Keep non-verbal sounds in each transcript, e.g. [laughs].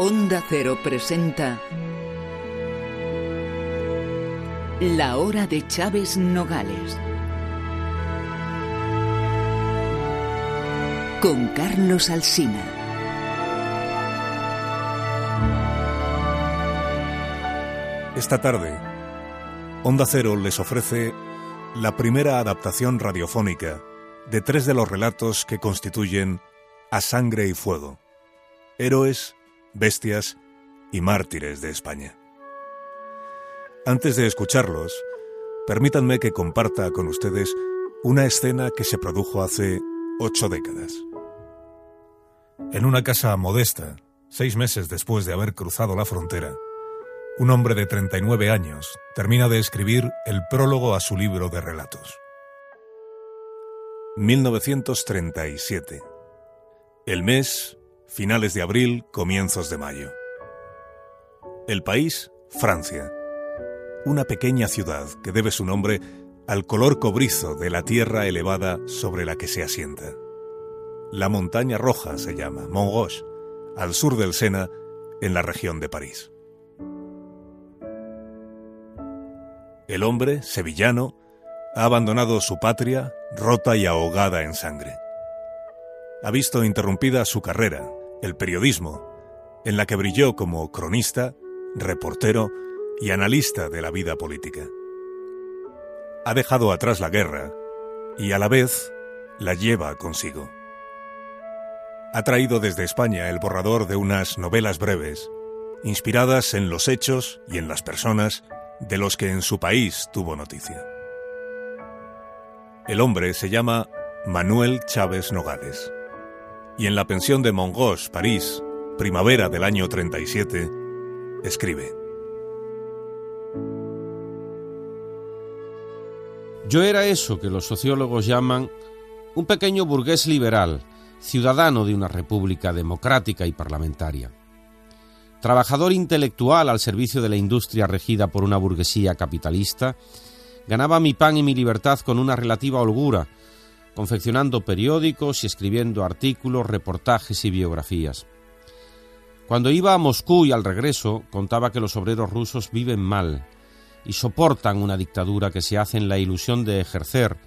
Onda Cero presenta La Hora de Chávez Nogales. Con Carlos Alsina. Esta tarde, Onda Cero les ofrece la primera adaptación radiofónica de tres de los relatos que constituyen A Sangre y Fuego, héroes, bestias y mártires de España. Antes de escucharlos, permítanme que comparta con ustedes una escena que se produjo hace ocho décadas. En una casa modesta, seis meses después de haber cruzado la frontera, un hombre de 39 años termina de escribir el prólogo a su libro de relatos. 1937. El mes, finales de abril, comienzos de mayo. El país, Francia. Una pequeña ciudad que debe su nombre al color cobrizo de la tierra elevada sobre la que se asienta. La montaña roja se llama Montroche, al sur del Sena, en la región de París. El hombre, sevillano, ha abandonado su patria rota y ahogada en sangre. Ha visto interrumpida su carrera, el periodismo, en la que brilló como cronista, reportero y analista de la vida política. Ha dejado atrás la guerra y a la vez la lleva consigo. Ha traído desde España el borrador de unas novelas breves, inspiradas en los hechos y en las personas de los que en su país tuvo noticia. El hombre se llama Manuel Chávez Nogales. Y en la pensión de Mongoche, París, primavera del año 37, escribe. Yo era eso que los sociólogos llaman un pequeño burgués liberal, ciudadano de una república democrática y parlamentaria. Trabajador intelectual al servicio de la industria regida por una burguesía capitalista Ganaba mi pan y mi libertad con una relativa holgura, confeccionando periódicos y escribiendo artículos, reportajes y biografías. Cuando iba a Moscú y al regreso contaba que los obreros rusos viven mal y soportan una dictadura que se hace en la ilusión de ejercer.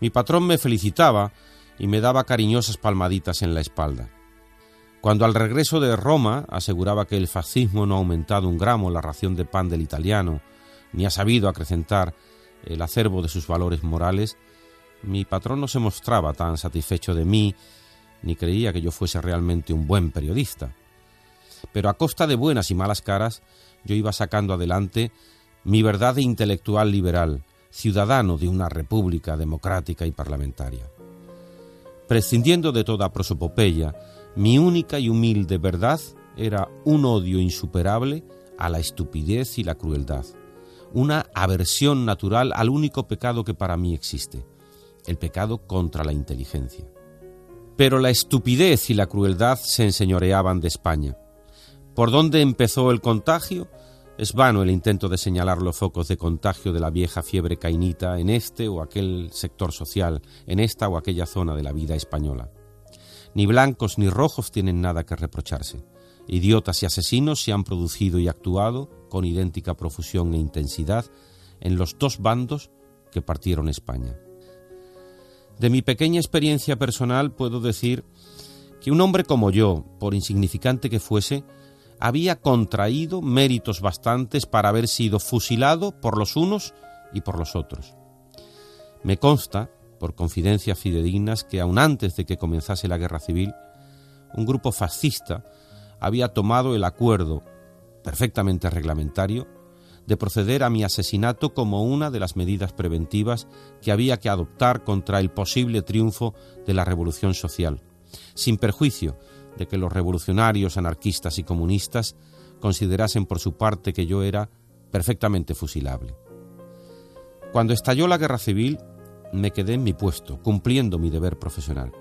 Mi patrón me felicitaba y me daba cariñosas palmaditas en la espalda. Cuando al regreso de Roma aseguraba que el fascismo no ha aumentado un gramo la ración de pan del italiano, ni ha sabido acrecentar el acervo de sus valores morales, mi patrón no se mostraba tan satisfecho de mí, ni creía que yo fuese realmente un buen periodista. Pero a costa de buenas y malas caras, yo iba sacando adelante mi verdad intelectual liberal, ciudadano de una república democrática y parlamentaria. Prescindiendo de toda prosopopeya, mi única y humilde verdad era un odio insuperable a la estupidez y la crueldad una aversión natural al único pecado que para mí existe, el pecado contra la inteligencia. Pero la estupidez y la crueldad se enseñoreaban de España. ¿Por dónde empezó el contagio? Es vano el intento de señalar los focos de contagio de la vieja fiebre cainita en este o aquel sector social, en esta o aquella zona de la vida española. Ni blancos ni rojos tienen nada que reprocharse. Idiotas y asesinos se han producido y actuado con idéntica profusión e intensidad en los dos bandos que partieron España. De mi pequeña experiencia personal puedo decir que un hombre como yo, por insignificante que fuese, había contraído méritos bastantes para haber sido fusilado por los unos y por los otros. Me consta, por confidencias fidedignas, que aun antes de que comenzase la guerra civil, un grupo fascista había tomado el acuerdo perfectamente reglamentario, de proceder a mi asesinato como una de las medidas preventivas que había que adoptar contra el posible triunfo de la revolución social, sin perjuicio de que los revolucionarios anarquistas y comunistas considerasen por su parte que yo era perfectamente fusilable. Cuando estalló la guerra civil, me quedé en mi puesto, cumpliendo mi deber profesional.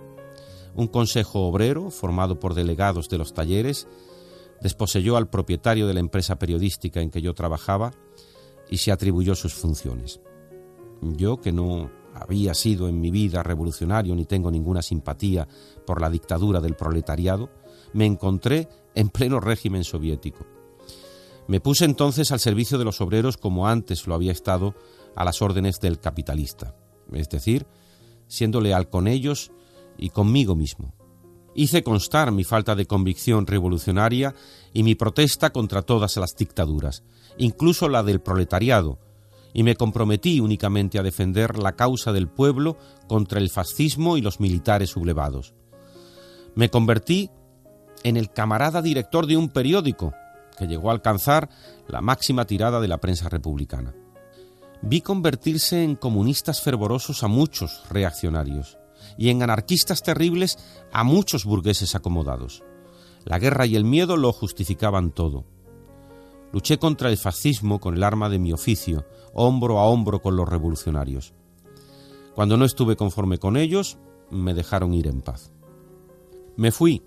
Un consejo obrero, formado por delegados de los talleres, desposeyó al propietario de la empresa periodística en que yo trabajaba y se atribuyó sus funciones. Yo, que no había sido en mi vida revolucionario ni tengo ninguna simpatía por la dictadura del proletariado, me encontré en pleno régimen soviético. Me puse entonces al servicio de los obreros como antes lo había estado a las órdenes del capitalista, es decir, siendo leal con ellos y conmigo mismo. Hice constar mi falta de convicción revolucionaria y mi protesta contra todas las dictaduras, incluso la del proletariado, y me comprometí únicamente a defender la causa del pueblo contra el fascismo y los militares sublevados. Me convertí en el camarada director de un periódico que llegó a alcanzar la máxima tirada de la prensa republicana. Vi convertirse en comunistas fervorosos a muchos reaccionarios y en anarquistas terribles a muchos burgueses acomodados. La guerra y el miedo lo justificaban todo. Luché contra el fascismo con el arma de mi oficio, hombro a hombro con los revolucionarios. Cuando no estuve conforme con ellos, me dejaron ir en paz. Me fui,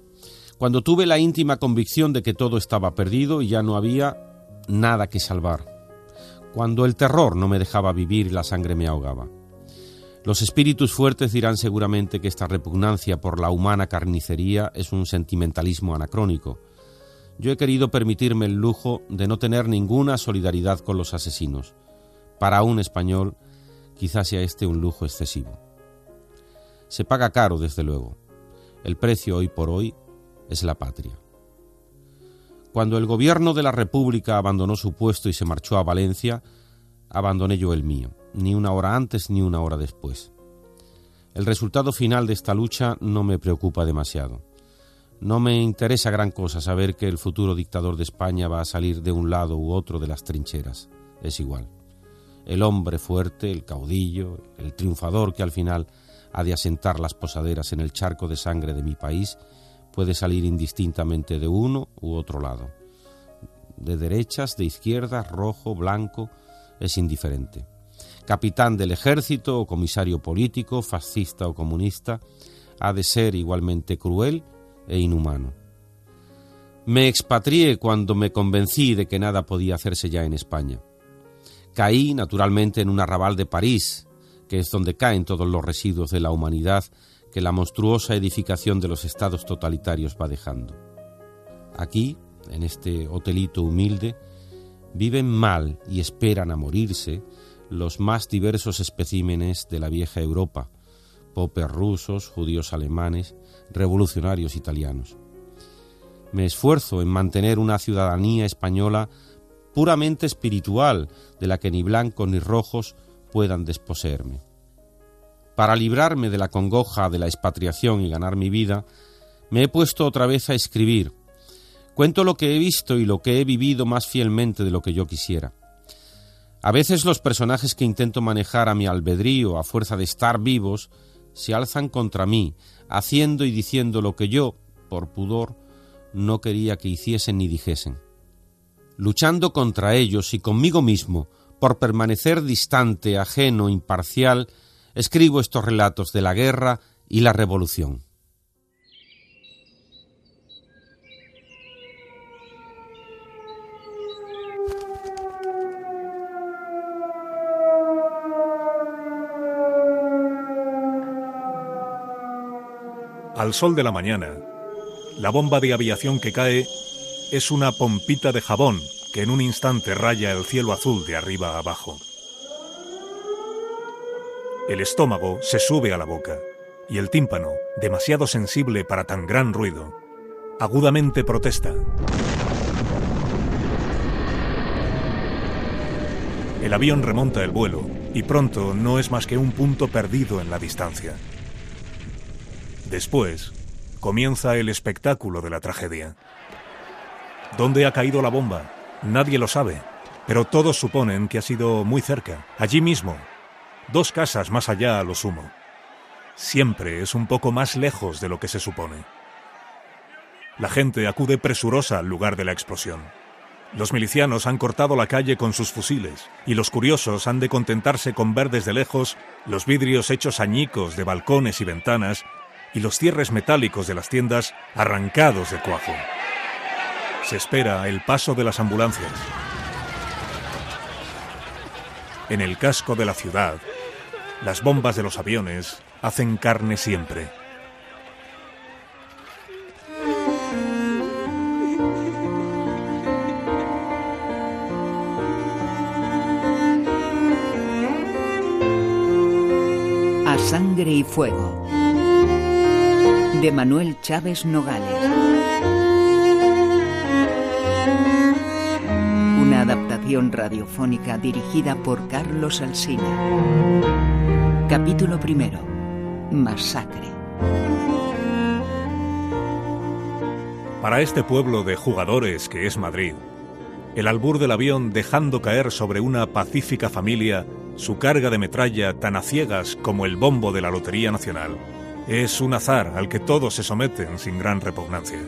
cuando tuve la íntima convicción de que todo estaba perdido y ya no había nada que salvar, cuando el terror no me dejaba vivir y la sangre me ahogaba. Los espíritus fuertes dirán seguramente que esta repugnancia por la humana carnicería es un sentimentalismo anacrónico. Yo he querido permitirme el lujo de no tener ninguna solidaridad con los asesinos. Para un español, quizás sea este un lujo excesivo. Se paga caro, desde luego. El precio hoy por hoy es la patria. Cuando el gobierno de la República abandonó su puesto y se marchó a Valencia, abandoné yo el mío ni una hora antes ni una hora después. El resultado final de esta lucha no me preocupa demasiado. No me interesa gran cosa saber que el futuro dictador de España va a salir de un lado u otro de las trincheras. Es igual. El hombre fuerte, el caudillo, el triunfador que al final ha de asentar las posaderas en el charco de sangre de mi país, puede salir indistintamente de uno u otro lado. De derechas, de izquierdas, rojo, blanco, es indiferente capitán del ejército o comisario político, fascista o comunista, ha de ser igualmente cruel e inhumano. Me expatrié cuando me convencí de que nada podía hacerse ya en España. Caí, naturalmente, en un arrabal de París, que es donde caen todos los residuos de la humanidad que la monstruosa edificación de los estados totalitarios va dejando. Aquí, en este hotelito humilde, viven mal y esperan a morirse los más diversos especímenes de la vieja Europa, popes rusos, judíos alemanes, revolucionarios italianos. Me esfuerzo en mantener una ciudadanía española puramente espiritual, de la que ni blancos ni rojos puedan desposeerme. Para librarme de la congoja de la expatriación y ganar mi vida, me he puesto otra vez a escribir. Cuento lo que he visto y lo que he vivido más fielmente de lo que yo quisiera. A veces los personajes que intento manejar a mi albedrío a fuerza de estar vivos se alzan contra mí, haciendo y diciendo lo que yo, por pudor, no quería que hiciesen ni dijesen. Luchando contra ellos y conmigo mismo, por permanecer distante, ajeno, imparcial, escribo estos relatos de la guerra y la revolución. Al sol de la mañana, la bomba de aviación que cae es una pompita de jabón que en un instante raya el cielo azul de arriba a abajo. El estómago se sube a la boca y el tímpano, demasiado sensible para tan gran ruido, agudamente protesta. El avión remonta el vuelo y pronto no es más que un punto perdido en la distancia. Después, comienza el espectáculo de la tragedia. ¿Dónde ha caído la bomba? Nadie lo sabe, pero todos suponen que ha sido muy cerca, allí mismo, dos casas más allá a lo sumo. Siempre es un poco más lejos de lo que se supone. La gente acude presurosa al lugar de la explosión. Los milicianos han cortado la calle con sus fusiles y los curiosos han de contentarse con ver desde lejos los vidrios hechos añicos de balcones y ventanas y los cierres metálicos de las tiendas arrancados de cuajo. Se espera el paso de las ambulancias. En el casco de la ciudad, las bombas de los aviones hacen carne siempre. A sangre y fuego de Manuel Chávez Nogales. Una adaptación radiofónica dirigida por Carlos Alsina. Capítulo primero. Masacre. Para este pueblo de jugadores que es Madrid, el albur del avión dejando caer sobre una pacífica familia su carga de metralla tan a ciegas como el bombo de la Lotería Nacional, es un azar al que todos se someten sin gran repugnancia.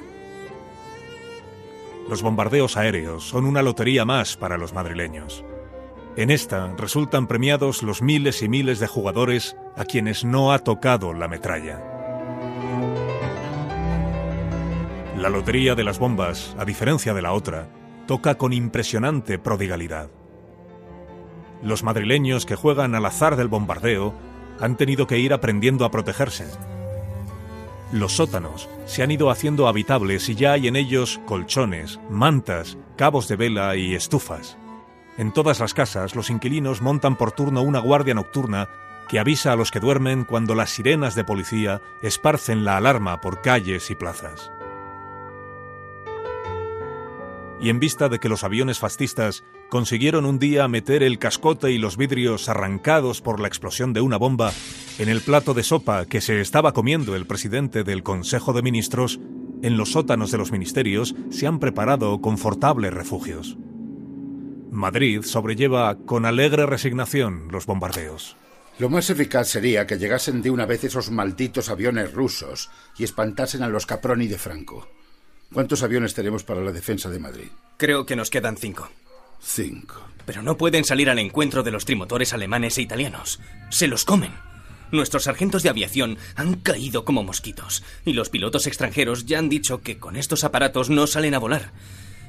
Los bombardeos aéreos son una lotería más para los madrileños. En esta resultan premiados los miles y miles de jugadores a quienes no ha tocado la metralla. La lotería de las bombas, a diferencia de la otra, toca con impresionante prodigalidad. Los madrileños que juegan al azar del bombardeo han tenido que ir aprendiendo a protegerse. Los sótanos se han ido haciendo habitables y ya hay en ellos colchones, mantas, cabos de vela y estufas. En todas las casas los inquilinos montan por turno una guardia nocturna que avisa a los que duermen cuando las sirenas de policía esparcen la alarma por calles y plazas. y en vista de que los aviones fascistas consiguieron un día meter el cascote y los vidrios arrancados por la explosión de una bomba en el plato de sopa que se estaba comiendo el presidente del Consejo de Ministros, en los sótanos de los ministerios se han preparado confortables refugios. Madrid sobrelleva con alegre resignación los bombardeos. Lo más eficaz sería que llegasen de una vez esos malditos aviones rusos y espantasen a los Caproni de Franco. ¿Cuántos aviones tenemos para la defensa de Madrid? Creo que nos quedan cinco. Cinco. Pero no pueden salir al encuentro de los trimotores alemanes e italianos. Se los comen. Nuestros sargentos de aviación han caído como mosquitos. Y los pilotos extranjeros ya han dicho que con estos aparatos no salen a volar.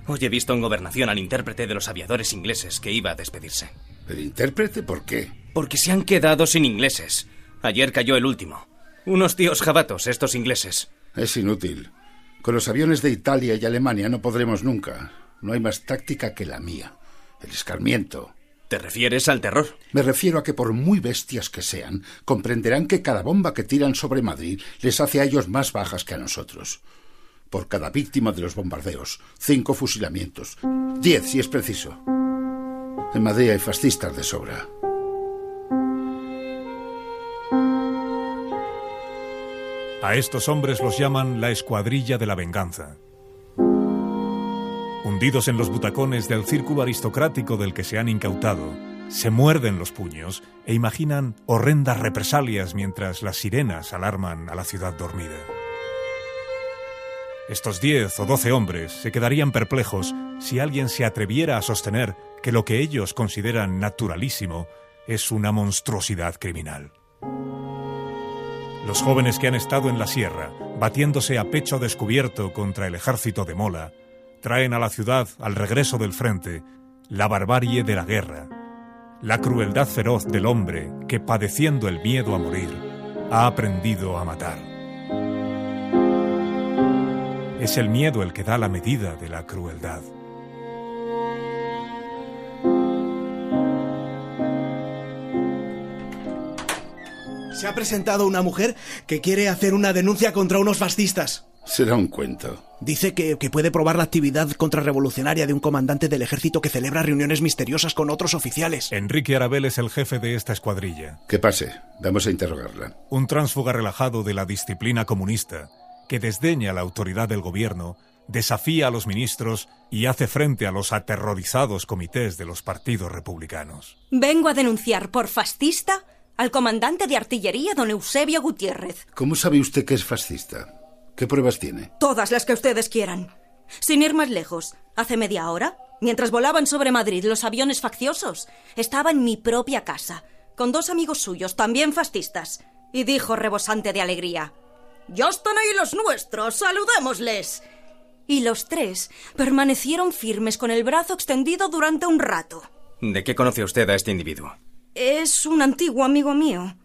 Hoy he visto en gobernación al intérprete de los aviadores ingleses que iba a despedirse. ¿El intérprete por qué? Porque se han quedado sin ingleses. Ayer cayó el último. Unos tíos jabatos, estos ingleses. Es inútil. Con los aviones de Italia y Alemania no podremos nunca. No hay más táctica que la mía. El escarmiento. ¿Te refieres al terror? Me refiero a que por muy bestias que sean, comprenderán que cada bomba que tiran sobre Madrid les hace a ellos más bajas que a nosotros. Por cada víctima de los bombardeos, cinco fusilamientos. Diez, si es preciso. En Madrid hay fascistas de sobra. A estos hombres los llaman la escuadrilla de la venganza. Hundidos en los butacones del círculo aristocrático del que se han incautado, se muerden los puños e imaginan horrendas represalias mientras las sirenas alarman a la ciudad dormida. Estos diez o doce hombres se quedarían perplejos si alguien se atreviera a sostener que lo que ellos consideran naturalísimo es una monstruosidad criminal. Los jóvenes que han estado en la sierra, batiéndose a pecho descubierto contra el ejército de Mola, traen a la ciudad, al regreso del frente, la barbarie de la guerra, la crueldad feroz del hombre que, padeciendo el miedo a morir, ha aprendido a matar. Es el miedo el que da la medida de la crueldad. Se ha presentado una mujer que quiere hacer una denuncia contra unos fascistas. Será un cuento. Dice que, que, puede probar la actividad contrarrevolucionaria de un comandante del ejército que celebra reuniones misteriosas con otros oficiales. Enrique Arabel es el jefe de esta escuadrilla. Que pase. Vamos a interrogarla. Un tránsfuga relajado de la disciplina comunista, que desdeña la autoridad del gobierno, desafía a los ministros y hace frente a los aterrorizados comités de los partidos republicanos. Vengo a denunciar por fascista al comandante de artillería, don Eusebio Gutiérrez. ¿Cómo sabe usted que es fascista? ¿Qué pruebas tiene? Todas las que ustedes quieran. Sin ir más lejos, hace media hora, mientras volaban sobre Madrid los aviones facciosos, estaba en mi propia casa, con dos amigos suyos, también fascistas, y dijo rebosante de alegría: ¡Ya están ahí los nuestros! ¡Saludémosles! Y los tres permanecieron firmes con el brazo extendido durante un rato. ¿De qué conoce usted a este individuo? Es un antiguo amigo mío.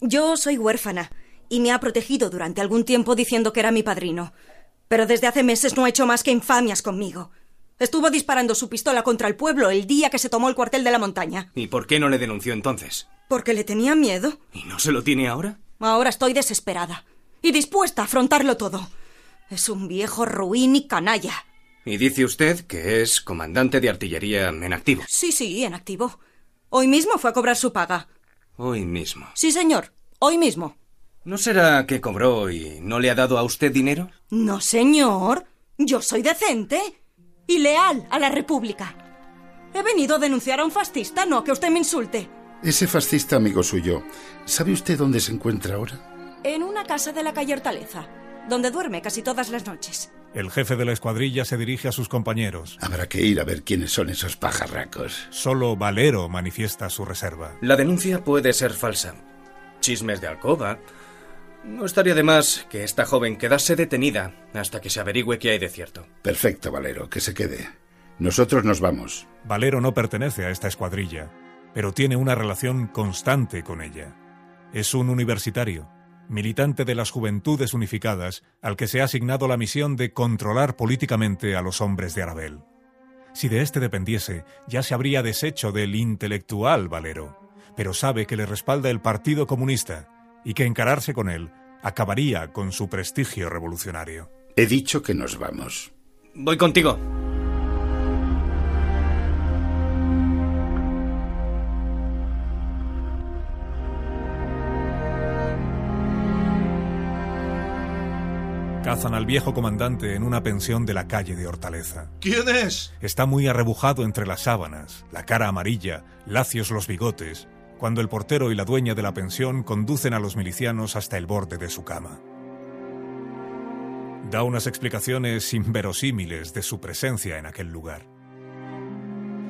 Yo soy huérfana y me ha protegido durante algún tiempo diciendo que era mi padrino. Pero desde hace meses no ha hecho más que infamias conmigo. Estuvo disparando su pistola contra el pueblo el día que se tomó el cuartel de la montaña. ¿Y por qué no le denunció entonces? Porque le tenía miedo. ¿Y no se lo tiene ahora? Ahora estoy desesperada. Y dispuesta a afrontarlo todo. Es un viejo ruin y canalla. Y dice usted que es comandante de artillería en activo. Sí, sí, en activo. Hoy mismo fue a cobrar su paga. Hoy mismo. Sí, señor. Hoy mismo. ¿No será que cobró y no le ha dado a usted dinero? No, señor. Yo soy decente y leal a la República. He venido a denunciar a un fascista, no a que usted me insulte. Ese fascista amigo suyo, ¿sabe usted dónde se encuentra ahora? En una casa de la calle Hortaleza, donde duerme casi todas las noches. El jefe de la escuadrilla se dirige a sus compañeros. Habrá que ir a ver quiénes son esos pajarracos. Solo Valero manifiesta su reserva. La denuncia puede ser falsa. Chismes de alcoba. No estaría de más que esta joven quedase detenida hasta que se averigüe qué hay de cierto. Perfecto, Valero, que se quede. Nosotros nos vamos. Valero no pertenece a esta escuadrilla, pero tiene una relación constante con ella. Es un universitario, militante de las Juventudes Unificadas, al que se ha asignado la misión de controlar políticamente a los hombres de Arabel. Si de éste dependiese, ya se habría deshecho del intelectual Valero, pero sabe que le respalda el Partido Comunista y que encararse con él acabaría con su prestigio revolucionario. He dicho que nos vamos. Voy contigo. Cazan al viejo comandante en una pensión de la calle de Hortaleza. ¿Quién es? Está muy arrebujado entre las sábanas, la cara amarilla, lacios los bigotes, cuando el portero y la dueña de la pensión conducen a los milicianos hasta el borde de su cama. Da unas explicaciones inverosímiles de su presencia en aquel lugar.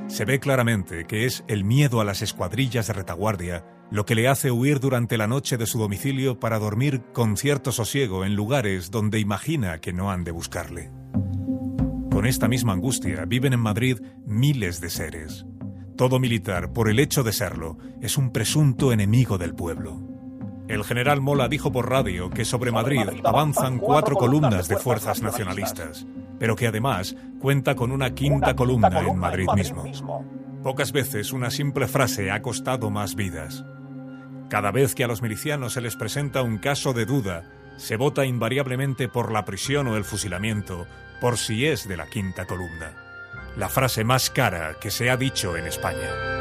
Se ve claramente que es el miedo a las escuadrillas de retaguardia lo que le hace huir durante la noche de su domicilio para dormir con cierto sosiego en lugares donde imagina que no han de buscarle. Con esta misma angustia viven en Madrid miles de seres. Todo militar, por el hecho de serlo, es un presunto enemigo del pueblo. El general Mola dijo por radio que sobre Madrid avanzan cuatro columnas de fuerzas nacionalistas, pero que además cuenta con una quinta columna en Madrid mismo. Pocas veces una simple frase ha costado más vidas. Cada vez que a los milicianos se les presenta un caso de duda, se vota invariablemente por la prisión o el fusilamiento, por si es de la quinta columna. La frase más cara que se ha dicho en España.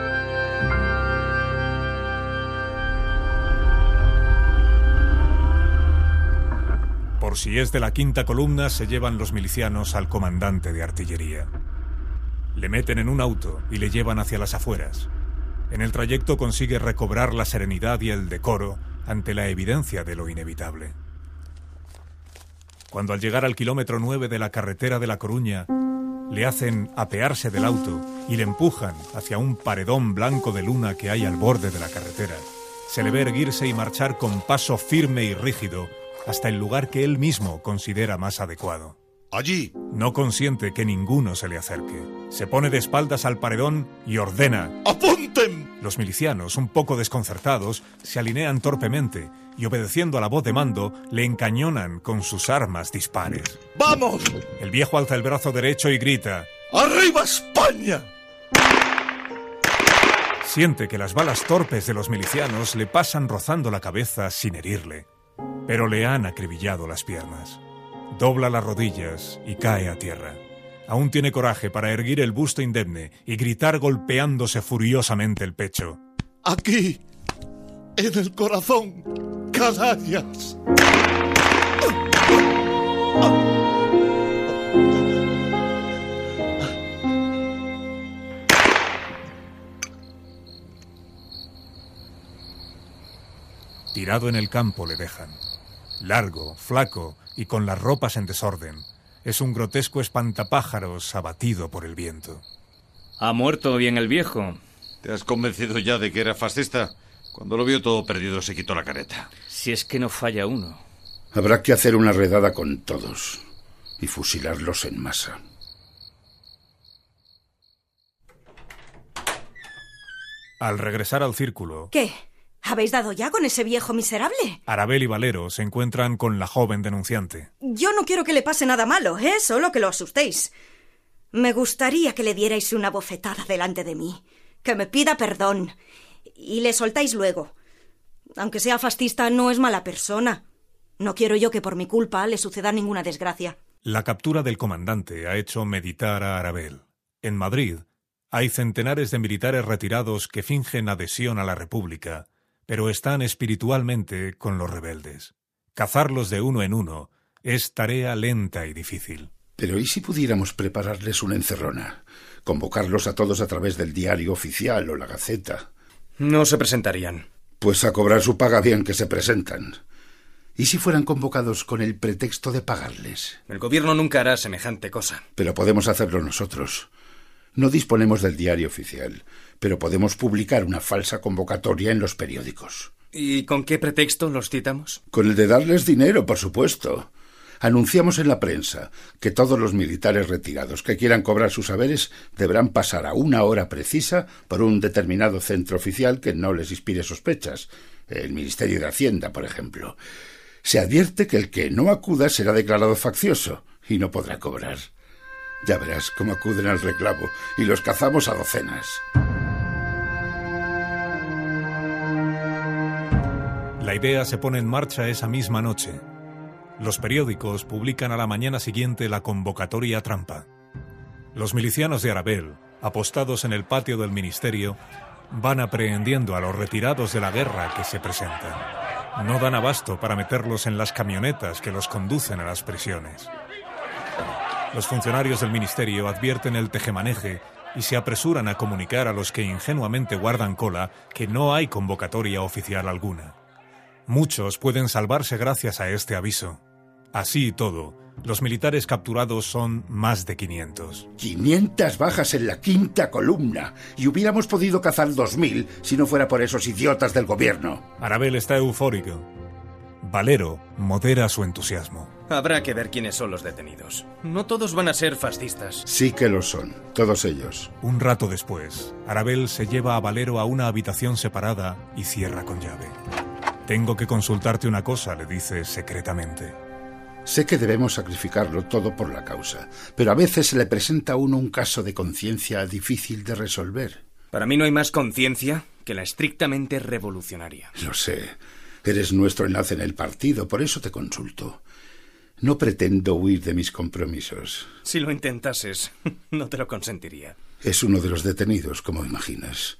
Por si es de la quinta columna, se llevan los milicianos al comandante de artillería. Le meten en un auto y le llevan hacia las afueras. En el trayecto consigue recobrar la serenidad y el decoro ante la evidencia de lo inevitable. Cuando al llegar al kilómetro 9 de la carretera de La Coruña, le hacen apearse del auto y le empujan hacia un paredón blanco de luna que hay al borde de la carretera, se le ve erguirse y marchar con paso firme y rígido hasta el lugar que él mismo considera más adecuado. Allí. No consiente que ninguno se le acerque. Se pone de espaldas al paredón y ordena. ¡Apunten! Los milicianos, un poco desconcertados, se alinean torpemente y, obedeciendo a la voz de mando, le encañonan con sus armas dispares. ¡Vamos! El viejo alza el brazo derecho y grita. ¡Arriba España! Siente que las balas torpes de los milicianos le pasan rozando la cabeza sin herirle, pero le han acribillado las piernas. Dobla las rodillas y cae a tierra. Aún tiene coraje para erguir el busto indemne y gritar golpeándose furiosamente el pecho. Aquí, en el corazón, canallas. Tirado en el campo le dejan. Largo, flaco y con las ropas en desorden. Es un grotesco espantapájaros abatido por el viento. ¿Ha muerto bien el viejo? ¿Te has convencido ya de que era fascista? Cuando lo vio todo perdido se quitó la careta. Si es que no falla uno. Habrá que hacer una redada con todos y fusilarlos en masa. Al regresar al círculo, ¿Qué? ¿Habéis dado ya con ese viejo miserable? Arabel y Valero se encuentran con la joven denunciante. Yo no quiero que le pase nada malo, ¿eh? Solo que lo asustéis. Me gustaría que le dierais una bofetada delante de mí, que me pida perdón y le soltáis luego. Aunque sea fascista, no es mala persona. No quiero yo que por mi culpa le suceda ninguna desgracia. La captura del comandante ha hecho meditar a Arabel. En Madrid hay centenares de militares retirados que fingen adhesión a la República, pero están espiritualmente con los rebeldes. Cazarlos de uno en uno es tarea lenta y difícil. Pero ¿y si pudiéramos prepararles una encerrona? Convocarlos a todos a través del diario oficial o la Gaceta. No se presentarían. Pues a cobrar su paga bien que se presentan. ¿Y si fueran convocados con el pretexto de pagarles? El gobierno nunca hará semejante cosa. Pero podemos hacerlo nosotros. No disponemos del diario oficial, pero podemos publicar una falsa convocatoria en los periódicos. ¿Y con qué pretexto los citamos? Con el de darles dinero, por supuesto. Anunciamos en la prensa que todos los militares retirados que quieran cobrar sus saberes deberán pasar a una hora precisa por un determinado centro oficial que no les inspire sospechas, el Ministerio de Hacienda, por ejemplo. Se advierte que el que no acuda será declarado faccioso y no podrá cobrar. Ya verás cómo acuden al reclamo y los cazamos a docenas. La idea se pone en marcha esa misma noche. Los periódicos publican a la mañana siguiente la convocatoria trampa. Los milicianos de Arabel, apostados en el patio del ministerio, van aprehendiendo a los retirados de la guerra que se presentan. No dan abasto para meterlos en las camionetas que los conducen a las prisiones. Los funcionarios del ministerio advierten el tejemaneje y se apresuran a comunicar a los que ingenuamente guardan cola que no hay convocatoria oficial alguna. Muchos pueden salvarse gracias a este aviso. Así y todo, los militares capturados son más de 500. 500 bajas en la quinta columna. Y hubiéramos podido cazar 2.000 si no fuera por esos idiotas del gobierno. Arabel está eufórico. Valero modera su entusiasmo. Habrá que ver quiénes son los detenidos. No todos van a ser fascistas. Sí que lo son, todos ellos. Un rato después, Arabel se lleva a Valero a una habitación separada y cierra con llave. Tengo que consultarte una cosa, le dice secretamente. Sé que debemos sacrificarlo todo por la causa, pero a veces se le presenta a uno un caso de conciencia difícil de resolver. Para mí no hay más conciencia que la estrictamente revolucionaria. Lo sé. Eres nuestro enlace en el partido, por eso te consulto. No pretendo huir de mis compromisos. Si lo intentases, [laughs] no te lo consentiría. Es uno de los detenidos, como imaginas.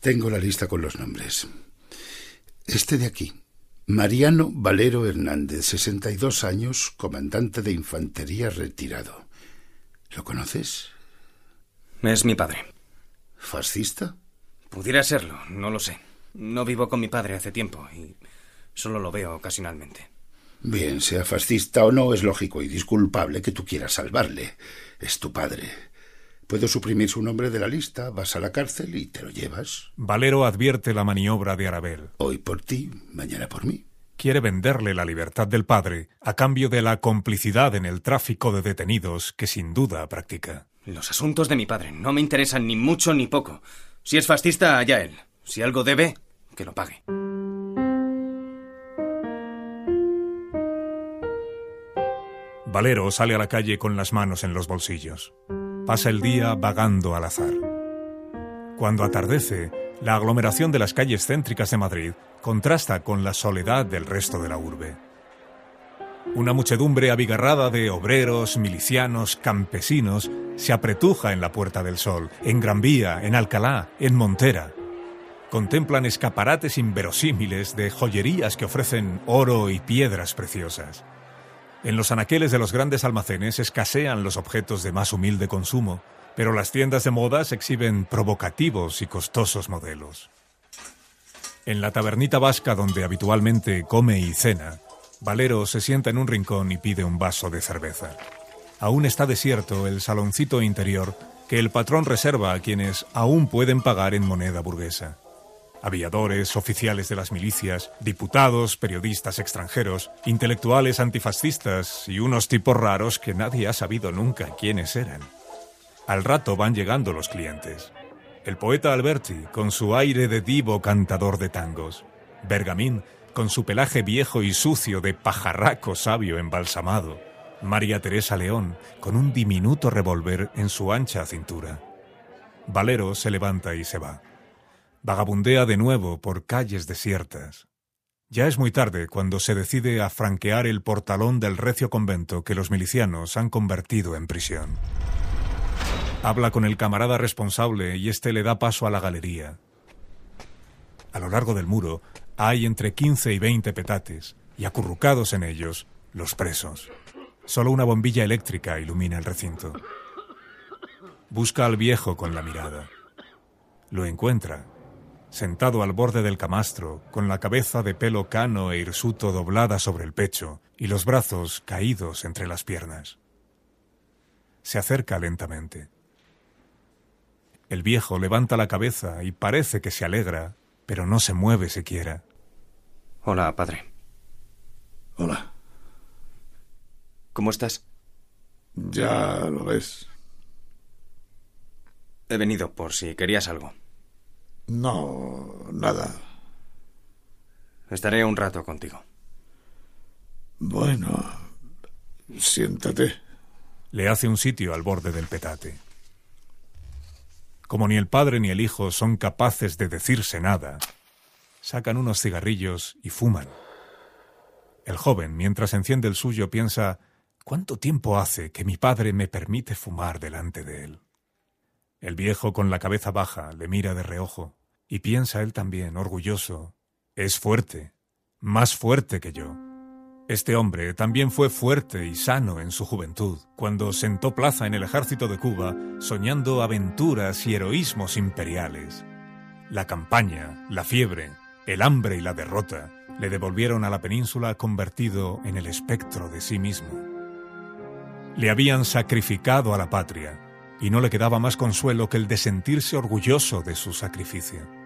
Tengo la lista con los nombres. Este de aquí. Mariano Valero Hernández, 62 años, comandante de infantería retirado. ¿Lo conoces? Es mi padre. ¿Fascista? Pudiera serlo, no lo sé. No vivo con mi padre hace tiempo y solo lo veo ocasionalmente. Bien, sea fascista o no, es lógico y disculpable que tú quieras salvarle. Es tu padre. Puedo suprimir su nombre de la lista, vas a la cárcel y te lo llevas. Valero advierte la maniobra de Arabel. Hoy por ti, mañana por mí. Quiere venderle la libertad del padre a cambio de la complicidad en el tráfico de detenidos que sin duda practica. Los asuntos de mi padre no me interesan ni mucho ni poco. Si es fascista, allá él. Si algo debe, que lo pague. Valero sale a la calle con las manos en los bolsillos. Pasa el día vagando al azar. Cuando atardece, la aglomeración de las calles céntricas de Madrid contrasta con la soledad del resto de la urbe. Una muchedumbre abigarrada de obreros, milicianos, campesinos se apretuja en la Puerta del Sol, en Gran Vía, en Alcalá, en Montera. Contemplan escaparates inverosímiles de joyerías que ofrecen oro y piedras preciosas. En los anaqueles de los grandes almacenes escasean los objetos de más humilde consumo, pero las tiendas de modas exhiben provocativos y costosos modelos. En la tabernita vasca donde habitualmente come y cena, Valero se sienta en un rincón y pide un vaso de cerveza. Aún está desierto el saloncito interior que el patrón reserva a quienes aún pueden pagar en moneda burguesa aviadores, oficiales de las milicias, diputados, periodistas extranjeros, intelectuales antifascistas y unos tipos raros que nadie ha sabido nunca quiénes eran. Al rato van llegando los clientes. El poeta Alberti, con su aire de divo cantador de tangos. Bergamín, con su pelaje viejo y sucio de pajarraco sabio embalsamado. María Teresa León, con un diminuto revólver en su ancha cintura. Valero se levanta y se va. Vagabundea de nuevo por calles desiertas. Ya es muy tarde cuando se decide a franquear el portalón del recio convento que los milicianos han convertido en prisión. Habla con el camarada responsable y éste le da paso a la galería. A lo largo del muro hay entre 15 y 20 petates, y acurrucados en ellos, los presos. Solo una bombilla eléctrica ilumina el recinto. Busca al viejo con la mirada. Lo encuentra, sentado al borde del camastro, con la cabeza de pelo cano e hirsuto doblada sobre el pecho y los brazos caídos entre las piernas. Se acerca lentamente. El viejo levanta la cabeza y parece que se alegra, pero no se mueve siquiera. Hola, padre. Hola. ¿Cómo estás? Ya lo ves. He venido por si querías algo. No, nada. Estaré un rato contigo. Bueno, siéntate. Le hace un sitio al borde del petate. Como ni el padre ni el hijo son capaces de decirse nada, sacan unos cigarrillos y fuman. El joven, mientras enciende el suyo, piensa ¿Cuánto tiempo hace que mi padre me permite fumar delante de él? El viejo, con la cabeza baja, le mira de reojo, y piensa él también, orgulloso, es fuerte, más fuerte que yo. Este hombre también fue fuerte y sano en su juventud, cuando sentó plaza en el ejército de Cuba, soñando aventuras y heroísmos imperiales. La campaña, la fiebre, el hambre y la derrota le devolvieron a la península convertido en el espectro de sí mismo. Le habían sacrificado a la patria, y no le quedaba más consuelo que el de sentirse orgulloso de su sacrificio.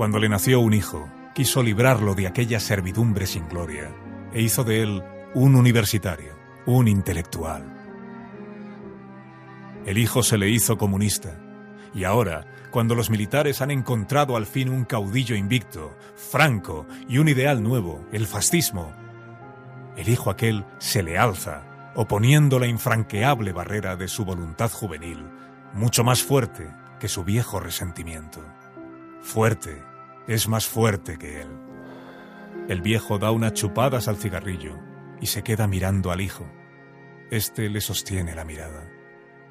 Cuando le nació un hijo, quiso librarlo de aquella servidumbre sin gloria e hizo de él un universitario, un intelectual. El hijo se le hizo comunista y ahora, cuando los militares han encontrado al fin un caudillo invicto, franco y un ideal nuevo, el fascismo, el hijo aquel se le alza, oponiendo la infranqueable barrera de su voluntad juvenil, mucho más fuerte que su viejo resentimiento. Fuerte es más fuerte que él. El viejo da unas chupadas al cigarrillo y se queda mirando al hijo. Este le sostiene la mirada.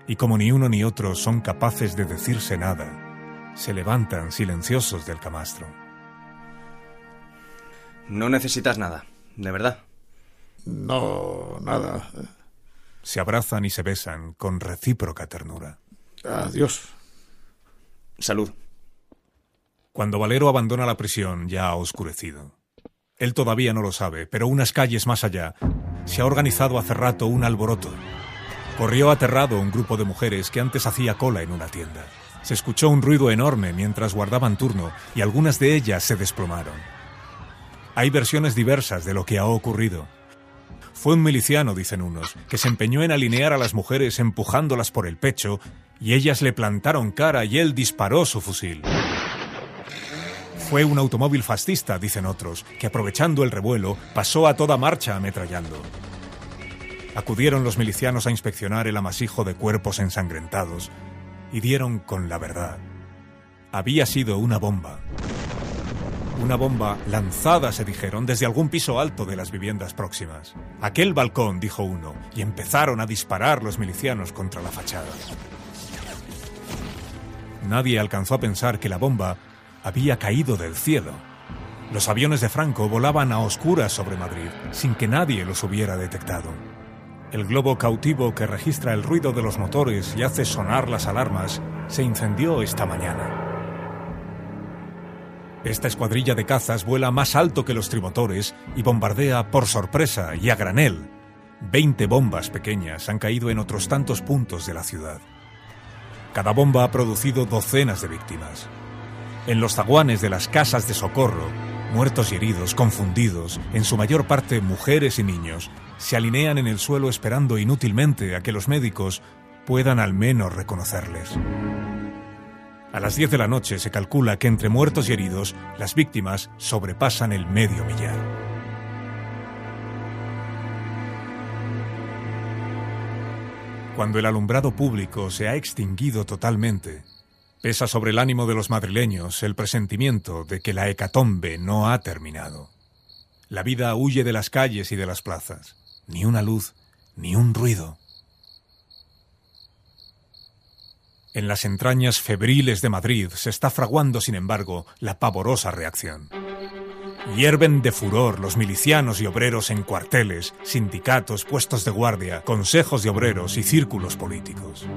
Y como ni uno ni otro son capaces de decirse nada, se levantan silenciosos del camastro. No necesitas nada, de verdad. No, nada. Se abrazan y se besan con recíproca ternura. Adiós. Salud. Cuando Valero abandona la prisión ya ha oscurecido. Él todavía no lo sabe, pero unas calles más allá se ha organizado hace rato un alboroto. Corrió aterrado un grupo de mujeres que antes hacía cola en una tienda. Se escuchó un ruido enorme mientras guardaban turno y algunas de ellas se desplomaron. Hay versiones diversas de lo que ha ocurrido. Fue un miliciano, dicen unos, que se empeñó en alinear a las mujeres empujándolas por el pecho y ellas le plantaron cara y él disparó su fusil. Fue un automóvil fascista, dicen otros, que aprovechando el revuelo pasó a toda marcha ametrallando. Acudieron los milicianos a inspeccionar el amasijo de cuerpos ensangrentados y dieron con la verdad. Había sido una bomba. Una bomba lanzada, se dijeron, desde algún piso alto de las viviendas próximas. Aquel balcón, dijo uno, y empezaron a disparar los milicianos contra la fachada. Nadie alcanzó a pensar que la bomba había caído del cielo. Los aviones de Franco volaban a oscuras sobre Madrid, sin que nadie los hubiera detectado. El globo cautivo que registra el ruido de los motores y hace sonar las alarmas se incendió esta mañana. Esta escuadrilla de cazas vuela más alto que los trimotores y bombardea por sorpresa y a granel. Veinte bombas pequeñas han caído en otros tantos puntos de la ciudad. Cada bomba ha producido docenas de víctimas. En los zaguanes de las casas de socorro, muertos y heridos, confundidos, en su mayor parte mujeres y niños, se alinean en el suelo esperando inútilmente a que los médicos puedan al menos reconocerles. A las 10 de la noche se calcula que entre muertos y heridos las víctimas sobrepasan el medio millar. Cuando el alumbrado público se ha extinguido totalmente, Pesa sobre el ánimo de los madrileños el presentimiento de que la hecatombe no ha terminado. La vida huye de las calles y de las plazas. Ni una luz, ni un ruido. En las entrañas febriles de Madrid se está fraguando, sin embargo, la pavorosa reacción. Hierven de furor los milicianos y obreros en cuarteles, sindicatos, puestos de guardia, consejos de obreros y círculos políticos.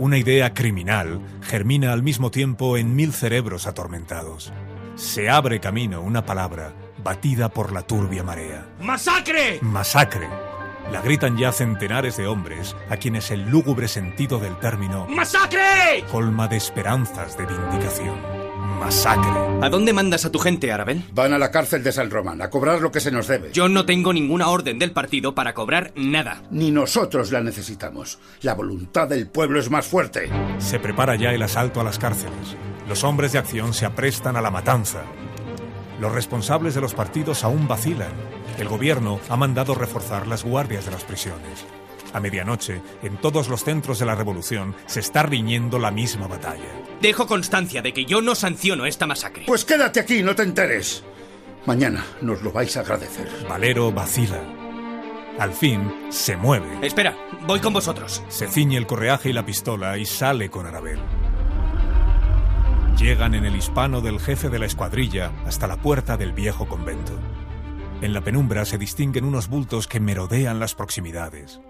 Una idea criminal germina al mismo tiempo en mil cerebros atormentados. Se abre camino una palabra batida por la turbia marea. ¡Masacre! Masacre. La gritan ya centenares de hombres a quienes el lúgubre sentido del término ¡Masacre! colma de esperanzas de vindicación. Masacre. ¿A dónde mandas a tu gente, Arabel? Van a la cárcel de San Román a cobrar lo que se nos debe. Yo no tengo ninguna orden del partido para cobrar nada. Ni nosotros la necesitamos. La voluntad del pueblo es más fuerte. Se prepara ya el asalto a las cárceles. Los hombres de acción se aprestan a la matanza. Los responsables de los partidos aún vacilan. El gobierno ha mandado reforzar las guardias de las prisiones. A medianoche, en todos los centros de la revolución, se está riñendo la misma batalla. Dejo constancia de que yo no sanciono esta masacre. Pues quédate aquí, no te enteres. Mañana nos lo vais a agradecer. Valero vacila. Al fin, se mueve. Espera, voy con vosotros. Se ciñe el correaje y la pistola y sale con Arabel. Llegan en el hispano del jefe de la escuadrilla hasta la puerta del viejo convento. En la penumbra se distinguen unos bultos que merodean las proximidades.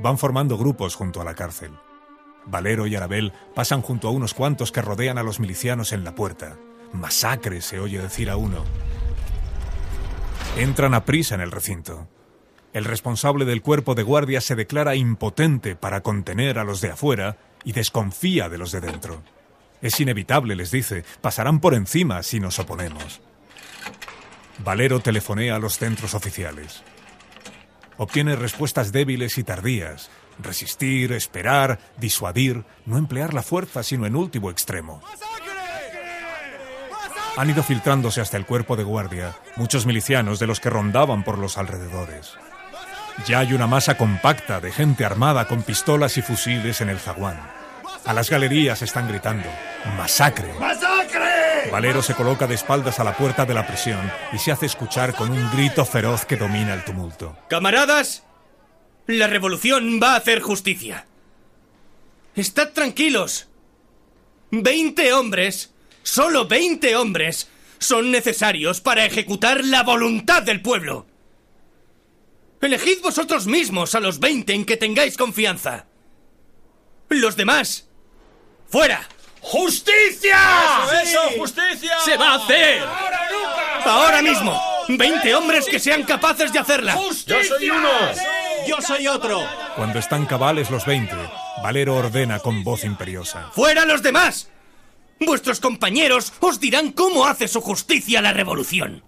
Van formando grupos junto a la cárcel. Valero y Arabel pasan junto a unos cuantos que rodean a los milicianos en la puerta. Masacre, se oye decir a uno. Entran a prisa en el recinto. El responsable del cuerpo de guardia se declara impotente para contener a los de afuera y desconfía de los de dentro. Es inevitable, les dice, pasarán por encima si nos oponemos. Valero telefonea a los centros oficiales. Obtiene respuestas débiles y tardías. Resistir, esperar, disuadir, no emplear la fuerza sino en último extremo. Han ido filtrándose hasta el cuerpo de guardia muchos milicianos de los que rondaban por los alrededores. Ya hay una masa compacta de gente armada con pistolas y fusiles en el zaguán. A las galerías están gritando ¡Masacre! Valero se coloca de espaldas a la puerta de la prisión y se hace escuchar con un grito feroz que domina el tumulto. Camaradas, la revolución va a hacer justicia. Estad tranquilos. Veinte hombres, solo veinte hombres, son necesarios para ejecutar la voluntad del pueblo. Elegid vosotros mismos a los veinte en que tengáis confianza. Los demás, fuera. ¡Justicia! ¡Eso, eso, justicia! ¡Se va a hacer! ¡Ahora nunca! Ahora mismo, 20 hombres que sean capaces de hacerla. ¡Justicia! ¡Yo soy uno! ¡Yo soy otro! Cuando están cabales los 20, Valero ordena con voz imperiosa. ¡Fuera los demás! Vuestros compañeros os dirán cómo hace su justicia la revolución.